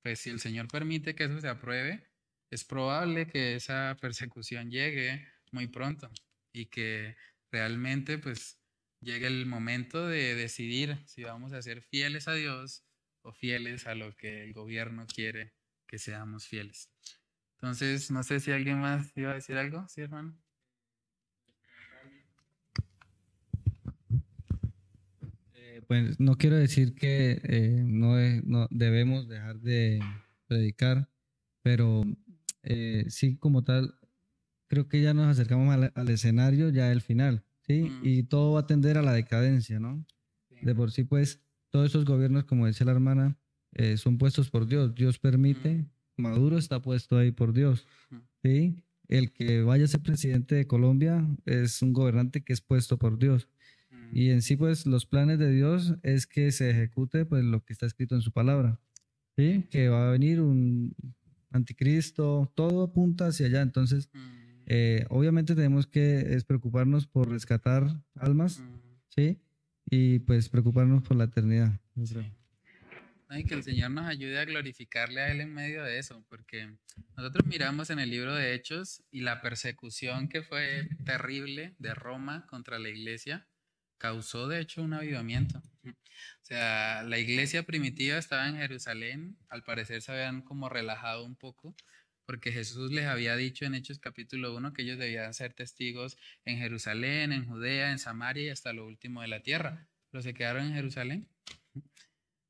Pues si el Señor permite que eso se apruebe, es probable que esa persecución llegue muy pronto y que realmente pues llegue el momento de decidir si vamos a ser fieles a Dios o fieles a lo que el gobierno quiere que seamos fieles. Entonces, no sé si alguien más iba a decir algo, ¿sí, hermano? Pues no quiero decir que eh, no, no, debemos dejar de predicar, pero eh, sí como tal, creo que ya nos acercamos al, escenario ya del final, ¿sí? Mm. Y todo va a tender a la decadencia, ¿no? De por sí, pues, todos esos gobiernos, como decía la hermana, eh, son puestos por Dios. Dios permite, mm. Maduro está puesto ahí por Dios. ¿sí? El que vaya a ser presidente de Colombia es un gobernante que es puesto por Dios. Y en sí, pues los planes de Dios es que se ejecute pues lo que está escrito en su palabra. ¿sí? Que va a venir un, anticristo, todo apunta hacia allá. Entonces, mm. eh, obviamente tenemos que preocuparnos por rescatar almas, mm. ¿sí? Y pues preocuparnos por la eternidad. Y que el Señor nos ayude a glorificarle a Él en medio de eso, porque nosotros miramos en el libro de Hechos y la persecución que fue terrible de Roma contra la iglesia causó de hecho un avivamiento. O sea, la iglesia primitiva estaba en Jerusalén, al parecer se habían como relajado un poco, porque Jesús les había dicho en Hechos capítulo 1 que ellos debían ser testigos en Jerusalén, en Judea, en Samaria y hasta lo último de la tierra. Pero se quedaron en Jerusalén.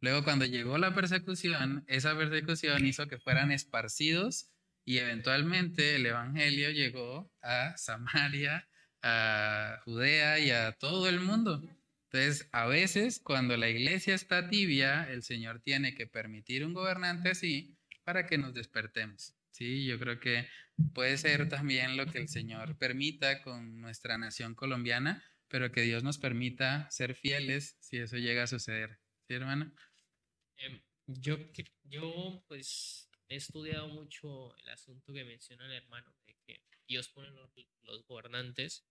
Luego, cuando llegó la persecución, esa persecución hizo que fueran esparcidos y eventualmente el Evangelio llegó a Samaria, a Judea y a todo el mundo. Entonces, a veces cuando la iglesia está tibia, el Señor tiene que permitir un gobernante así para que nos despertemos. Sí, yo creo que puede ser también lo que el Señor permita con nuestra nación colombiana, pero que Dios nos permita ser fieles si eso llega a suceder. ¿Sí, hermano? Em, yo, yo, pues, he estudiado mucho el asunto que menciona el hermano, de que Dios pone los, gobernantes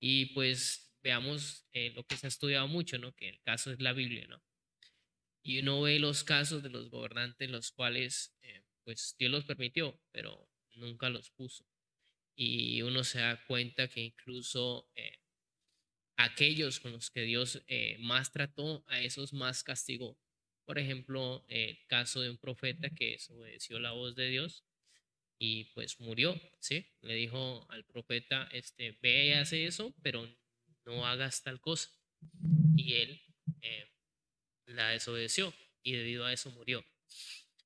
y pues veamos eh, lo que se ha estudiado mucho, ¿no? Que el caso es la Biblia, ¿no? Y uno ve los casos de los gobernantes, los cuales, eh, pues, Dios los permitió, pero nunca los puso. Y uno se da cuenta que incluso eh, aquellos con los que Dios más trató, a esos más castigó. Por ejemplo, el caso de un profeta que desobedeció la voz de Dios y pues murió, ¿sí? Le dijo al profeta, este, ve y hace eso, pero no hagas tal cosa. Y él eh, la desobedeció y debido a eso murió.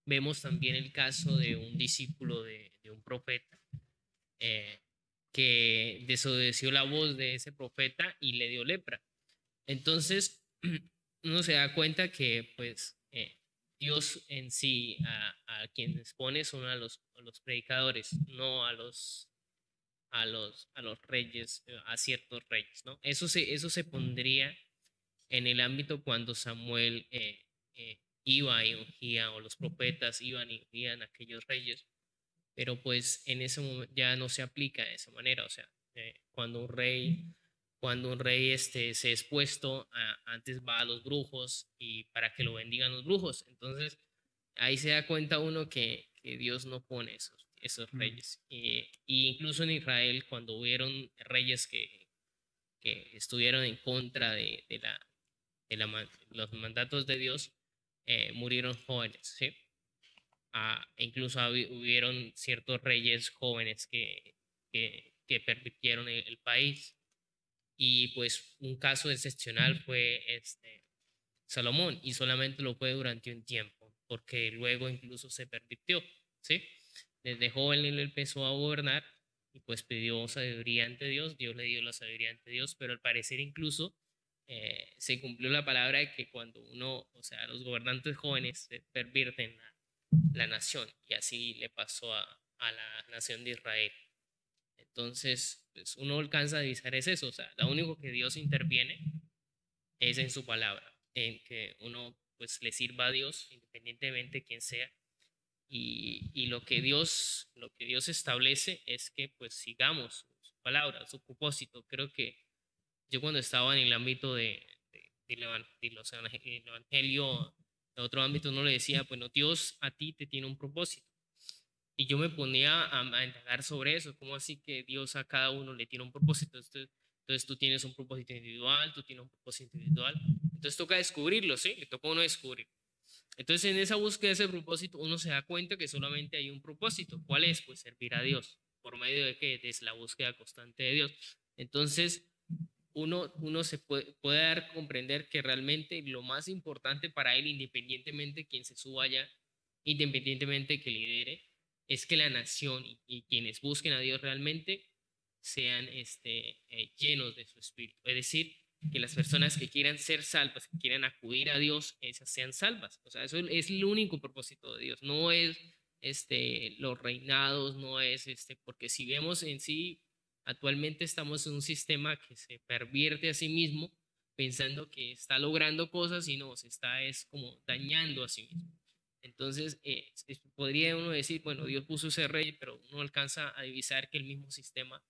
Vemos también el caso de un discípulo de, un profeta eh, que desobedeció la voz de ese profeta y le dio lepra. Entonces, uno se da cuenta que pues eh, Dios en sí a, a, quienes pone son a los, los predicadores, no a los, a los, a los reyes, eh, a ciertos reyes, ¿no? Eso se, eso se pondría en el ámbito cuando Samuel eh, iba y ungía, o los profetas iban y ungían a aquellos reyes, pero pues en ese momento ya no se aplica de esa manera, o sea, cuando un rey cuando un rey este, se es puesto, antes va a los brujos y para que lo bendigan los brujos. Entonces, ahí se da cuenta uno que, Dios no pone esos, esos reyes. y incluso en Israel, cuando hubieron reyes que, que estuvieron en contra de, de, la, de la, los mandatos de Dios, eh, murieron jóvenes, ¿sí? Ah, incluso hubieron ciertos reyes jóvenes que, que, que permitieron el país. Y pues un caso excepcional fue este, Salomón y solamente lo fue durante un tiempo, porque luego incluso se permitió, ¿sí? Desde joven él empezó a gobernar y pues pidió sabiduría ante Dios, Dios le dio la sabiduría ante Dios, pero al parecer incluso eh, se cumplió la palabra de que cuando uno, o sea, los gobernantes jóvenes pervierten la, la nación y así le pasó a, a la nación de Israel. Entonces, uno alcanza a divisar es eso, o sea, lo único que Dios interviene es en su palabra, en que uno pues le sirva a Dios independientemente de quién sea. Y, y, lo que Dios lo que Dios establece es que pues sigamos su palabra, su propósito. Creo que yo cuando estaba en el ámbito de, de, evangelio, de otro ámbito, no le decía, bueno, Dios a ti te tiene un propósito. Y yo me ponía a, a indagar sobre eso, cómo así que Dios a cada uno le tiene un propósito. Entonces, entonces tú tienes un propósito individual, tú tienes un propósito individual. Entonces toca descubrirlo, ¿sí? Le toca uno descubrir. Entonces en esa búsqueda de ese propósito uno se da cuenta que solamente hay un propósito. ¿Cuál es? Pues servir a Dios. ¿Por medio de qué? Es la búsqueda constante de Dios. Entonces uno, uno se puede, puede dar comprender que realmente lo más importante para él, independientemente de quien se suba allá, independientemente de que lidere, es que la nación y, quienes busquen a Dios realmente sean este, eh, llenos de su espíritu. Es decir, que las personas que quieran ser salvas, que quieran acudir a Dios, esas sean salvas. O sea, eso es el único propósito de Dios. No es este, los reinados, no es este, porque si vemos en sí, actualmente estamos en un sistema que se pervierte a sí mismo pensando que está logrando cosas y no, se está es como dañando a sí mismo. Entonces, eh, podría uno decir, bueno, Dios puso ese rey, pero uno alcanza a divisar que el mismo sistema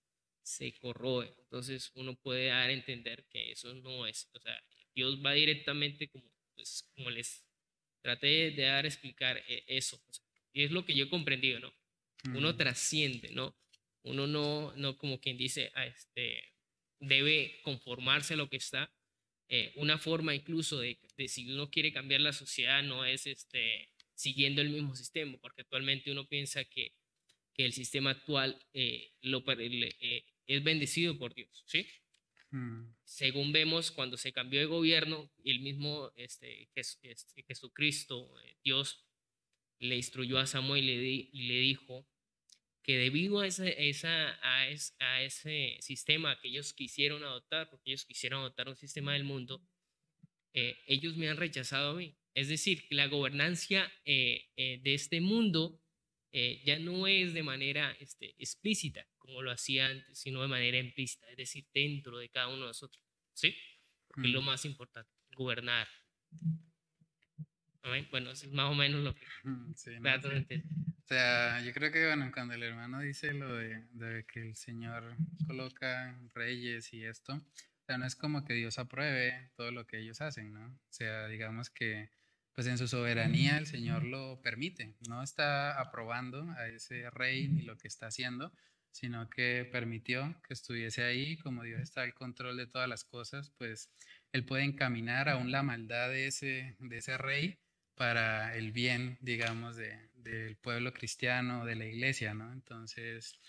se corroe. Entonces, uno puede dar a entender que eso no es. O sea, Dios va directamente como, pues, como les traté de dar a explicar eh, eso. y es lo que yo he comprendido, ¿no? Uno trasciende, ¿no? Uno no, no como quien dice, a ah, este, debe conformarse a lo que está. Eh, una forma incluso de, de, si uno quiere cambiar la sociedad no es este, siguiendo el mismo sistema, porque actualmente uno piensa que, que el sistema actual eh, lo, eh, es bendecido por Dios, ¿sí? Mm. Según vemos, cuando se cambió de gobierno, el mismo este, este Jesucristo, Dios, le instruyó a Samuel y le, y le dijo que debido a ese, esa, a, a, ese sistema que ellos quisieron adoptar, porque ellos quisieron adoptar un sistema del mundo, eh, ellos me han rechazado a mí. Es decir, la gobernancia eh, eh, de este mundo ya no es de manera este, explícita, como lo hacía antes, sino de manera implícita, es decir, dentro de cada uno de nosotros. ¿Sí? Es lo mm. más importante, gobernar. Bueno, eso es más o menos lo que... Sí, o sea, yo creo que, bueno, cuando el hermano dice lo de, de, que el Señor coloca reyes y esto, o sea, no es como que Dios apruebe todo lo que ellos hacen, ¿no? O sea, digamos que, pues en su soberanía el Señor lo permite, no está aprobando a ese rey ni lo que está haciendo, sino que permitió que estuviese ahí, como Dios está al control de todas las cosas, pues Él puede encaminar aún la maldad de ese, de ese rey para el bien, digamos, del pueblo cristiano, de la iglesia, ¿no? Entonces,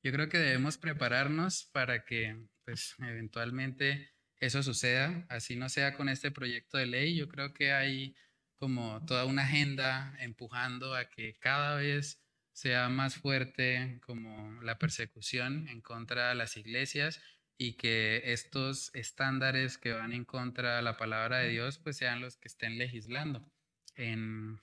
yo creo que debemos prepararnos para que, pues, eventualmente eso suceda, así no sea con este proyecto de ley. Yo creo que hay como toda una agenda empujando a que cada vez sea más fuerte como la persecución en contra de las iglesias y que estos estándares que van en contra de la palabra de Dios pues sean los que estén legislando en,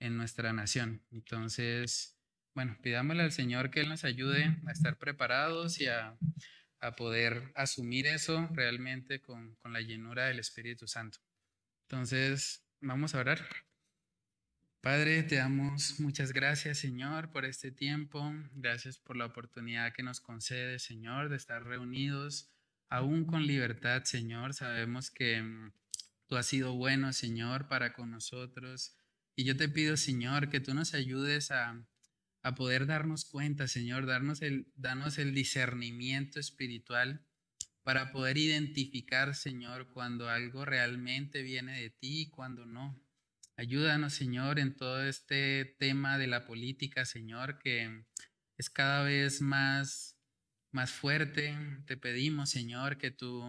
nuestra nación. Entonces, bueno, pidámosle al Señor que Él nos ayude a estar preparados y a, poder asumir eso realmente con, con, la llenura del Espíritu Santo. Entonces, vamos a orar. Padre, te damos muchas gracias, Señor, por este tiempo. Gracias por la oportunidad que nos concede, Señor, de estar reunidos aún con libertad, Señor. Sabemos que Tú has sido bueno, Señor, para con nosotros. Y yo te pido, Señor, que tú nos ayudes a, poder darnos cuenta, Señor, darnos el, danos el discernimiento espiritual para poder identificar, Señor, cuando algo realmente viene de ti y cuando no. Ayúdanos, Señor, en todo este tema de la política, Señor, que es cada vez más, más fuerte. Te pedimos, Señor, que tú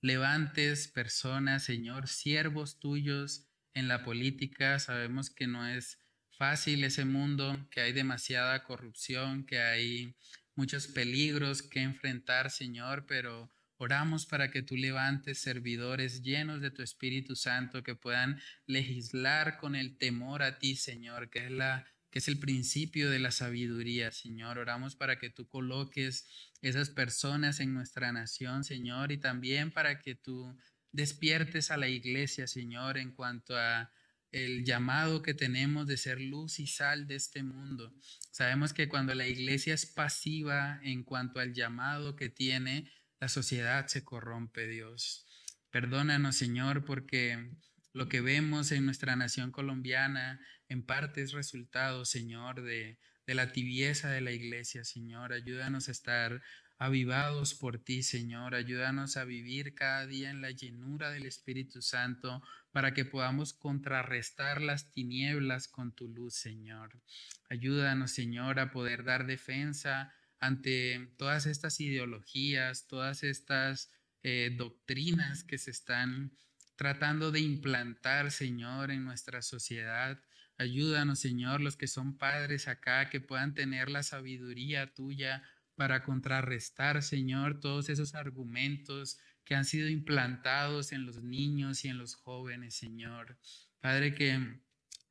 levantes personas, Señor, siervos tuyos en la política. Sabemos que no es fácil ese mundo, que hay demasiada corrupción, que hay muchos peligros que enfrentar, Señor, pero oramos para que tú levantes servidores llenos de tu Espíritu Santo que puedan legislar con el temor a ti, Señor, que es la que es el principio de la sabiduría, Señor. Oramos para que tú coloques esas personas en nuestra nación, Señor, y también para que tú despiertes a la iglesia, Señor, en cuanto a el llamado que tenemos de ser luz y sal de este mundo. Sabemos que cuando la iglesia es pasiva en cuanto al llamado que tiene, la sociedad se corrompe, Dios. Perdónanos, Señor, porque lo que vemos en nuestra nación colombiana en parte es resultado, Señor, de, la tibieza de la iglesia, Señor. Ayúdanos a estar avivados por ti, Señor. Ayúdanos a vivir cada día en la llenura del Espíritu Santo para que podamos contrarrestar las tinieblas con tu luz, Señor. Ayúdanos, Señor, a poder dar defensa ante todas estas ideologías, todas estas eh, doctrinas que se están tratando de implantar, Señor, en nuestra sociedad. Ayúdanos, Señor, los que son padres acá, que puedan tener la sabiduría tuya para contrarrestar, Señor, todos esos argumentos que han sido implantados en los niños y en los jóvenes, Señor. Padre, que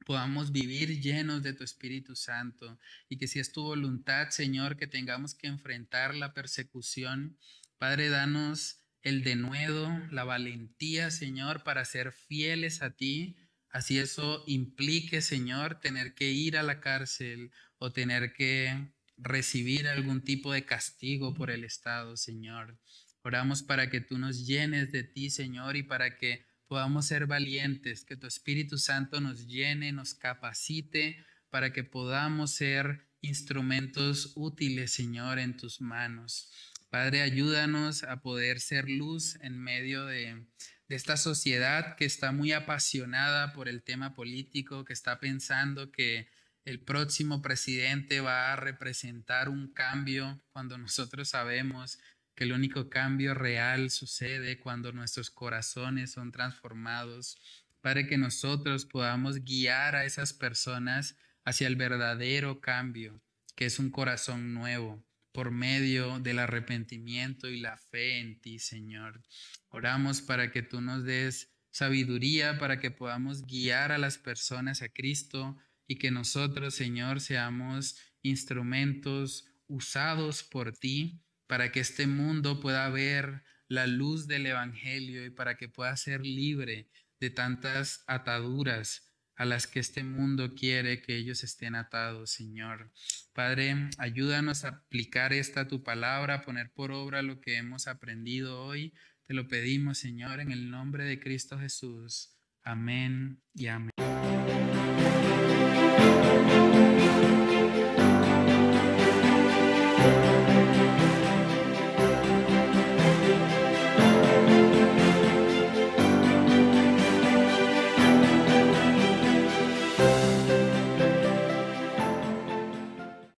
podamos vivir llenos de tu Espíritu Santo y que si es tu voluntad, Señor, que tengamos que enfrentar la persecución, Padre, danos el denuedo, la valentía, Señor, para ser fieles a ti, Así eso implique, Señor, tener que ir a la cárcel o tener que recibir algún tipo de castigo por el Estado, Señor. Oramos para que tú nos llenes de ti, Señor, y para que podamos ser valientes, que tu Espíritu Santo nos llene, nos capacite para que podamos ser instrumentos útiles, Señor, en tus manos. Padre, ayúdanos a poder ser luz en medio de, de esta sociedad que está muy apasionada por el tema político, que está pensando que el próximo presidente va a representar un cambio cuando nosotros sabemos que el único cambio real sucede cuando nuestros corazones son transformados, para que nosotros podamos guiar a esas personas hacia el verdadero cambio, que es un corazón nuevo, por medio del arrepentimiento y la fe en ti, Señor. Oramos para que tú nos des sabiduría, para que podamos guiar a las personas a Cristo y que nosotros, Señor, seamos instrumentos usados por ti para que este mundo pueda ver la luz del Evangelio y para que pueda ser libre de tantas ataduras a las que este mundo quiere que ellos estén atados, Señor. Padre, ayúdanos a aplicar esta tu palabra, a poner por obra lo que hemos aprendido hoy. Te lo pedimos, Señor, en el nombre de Cristo Jesús. Amén y amén.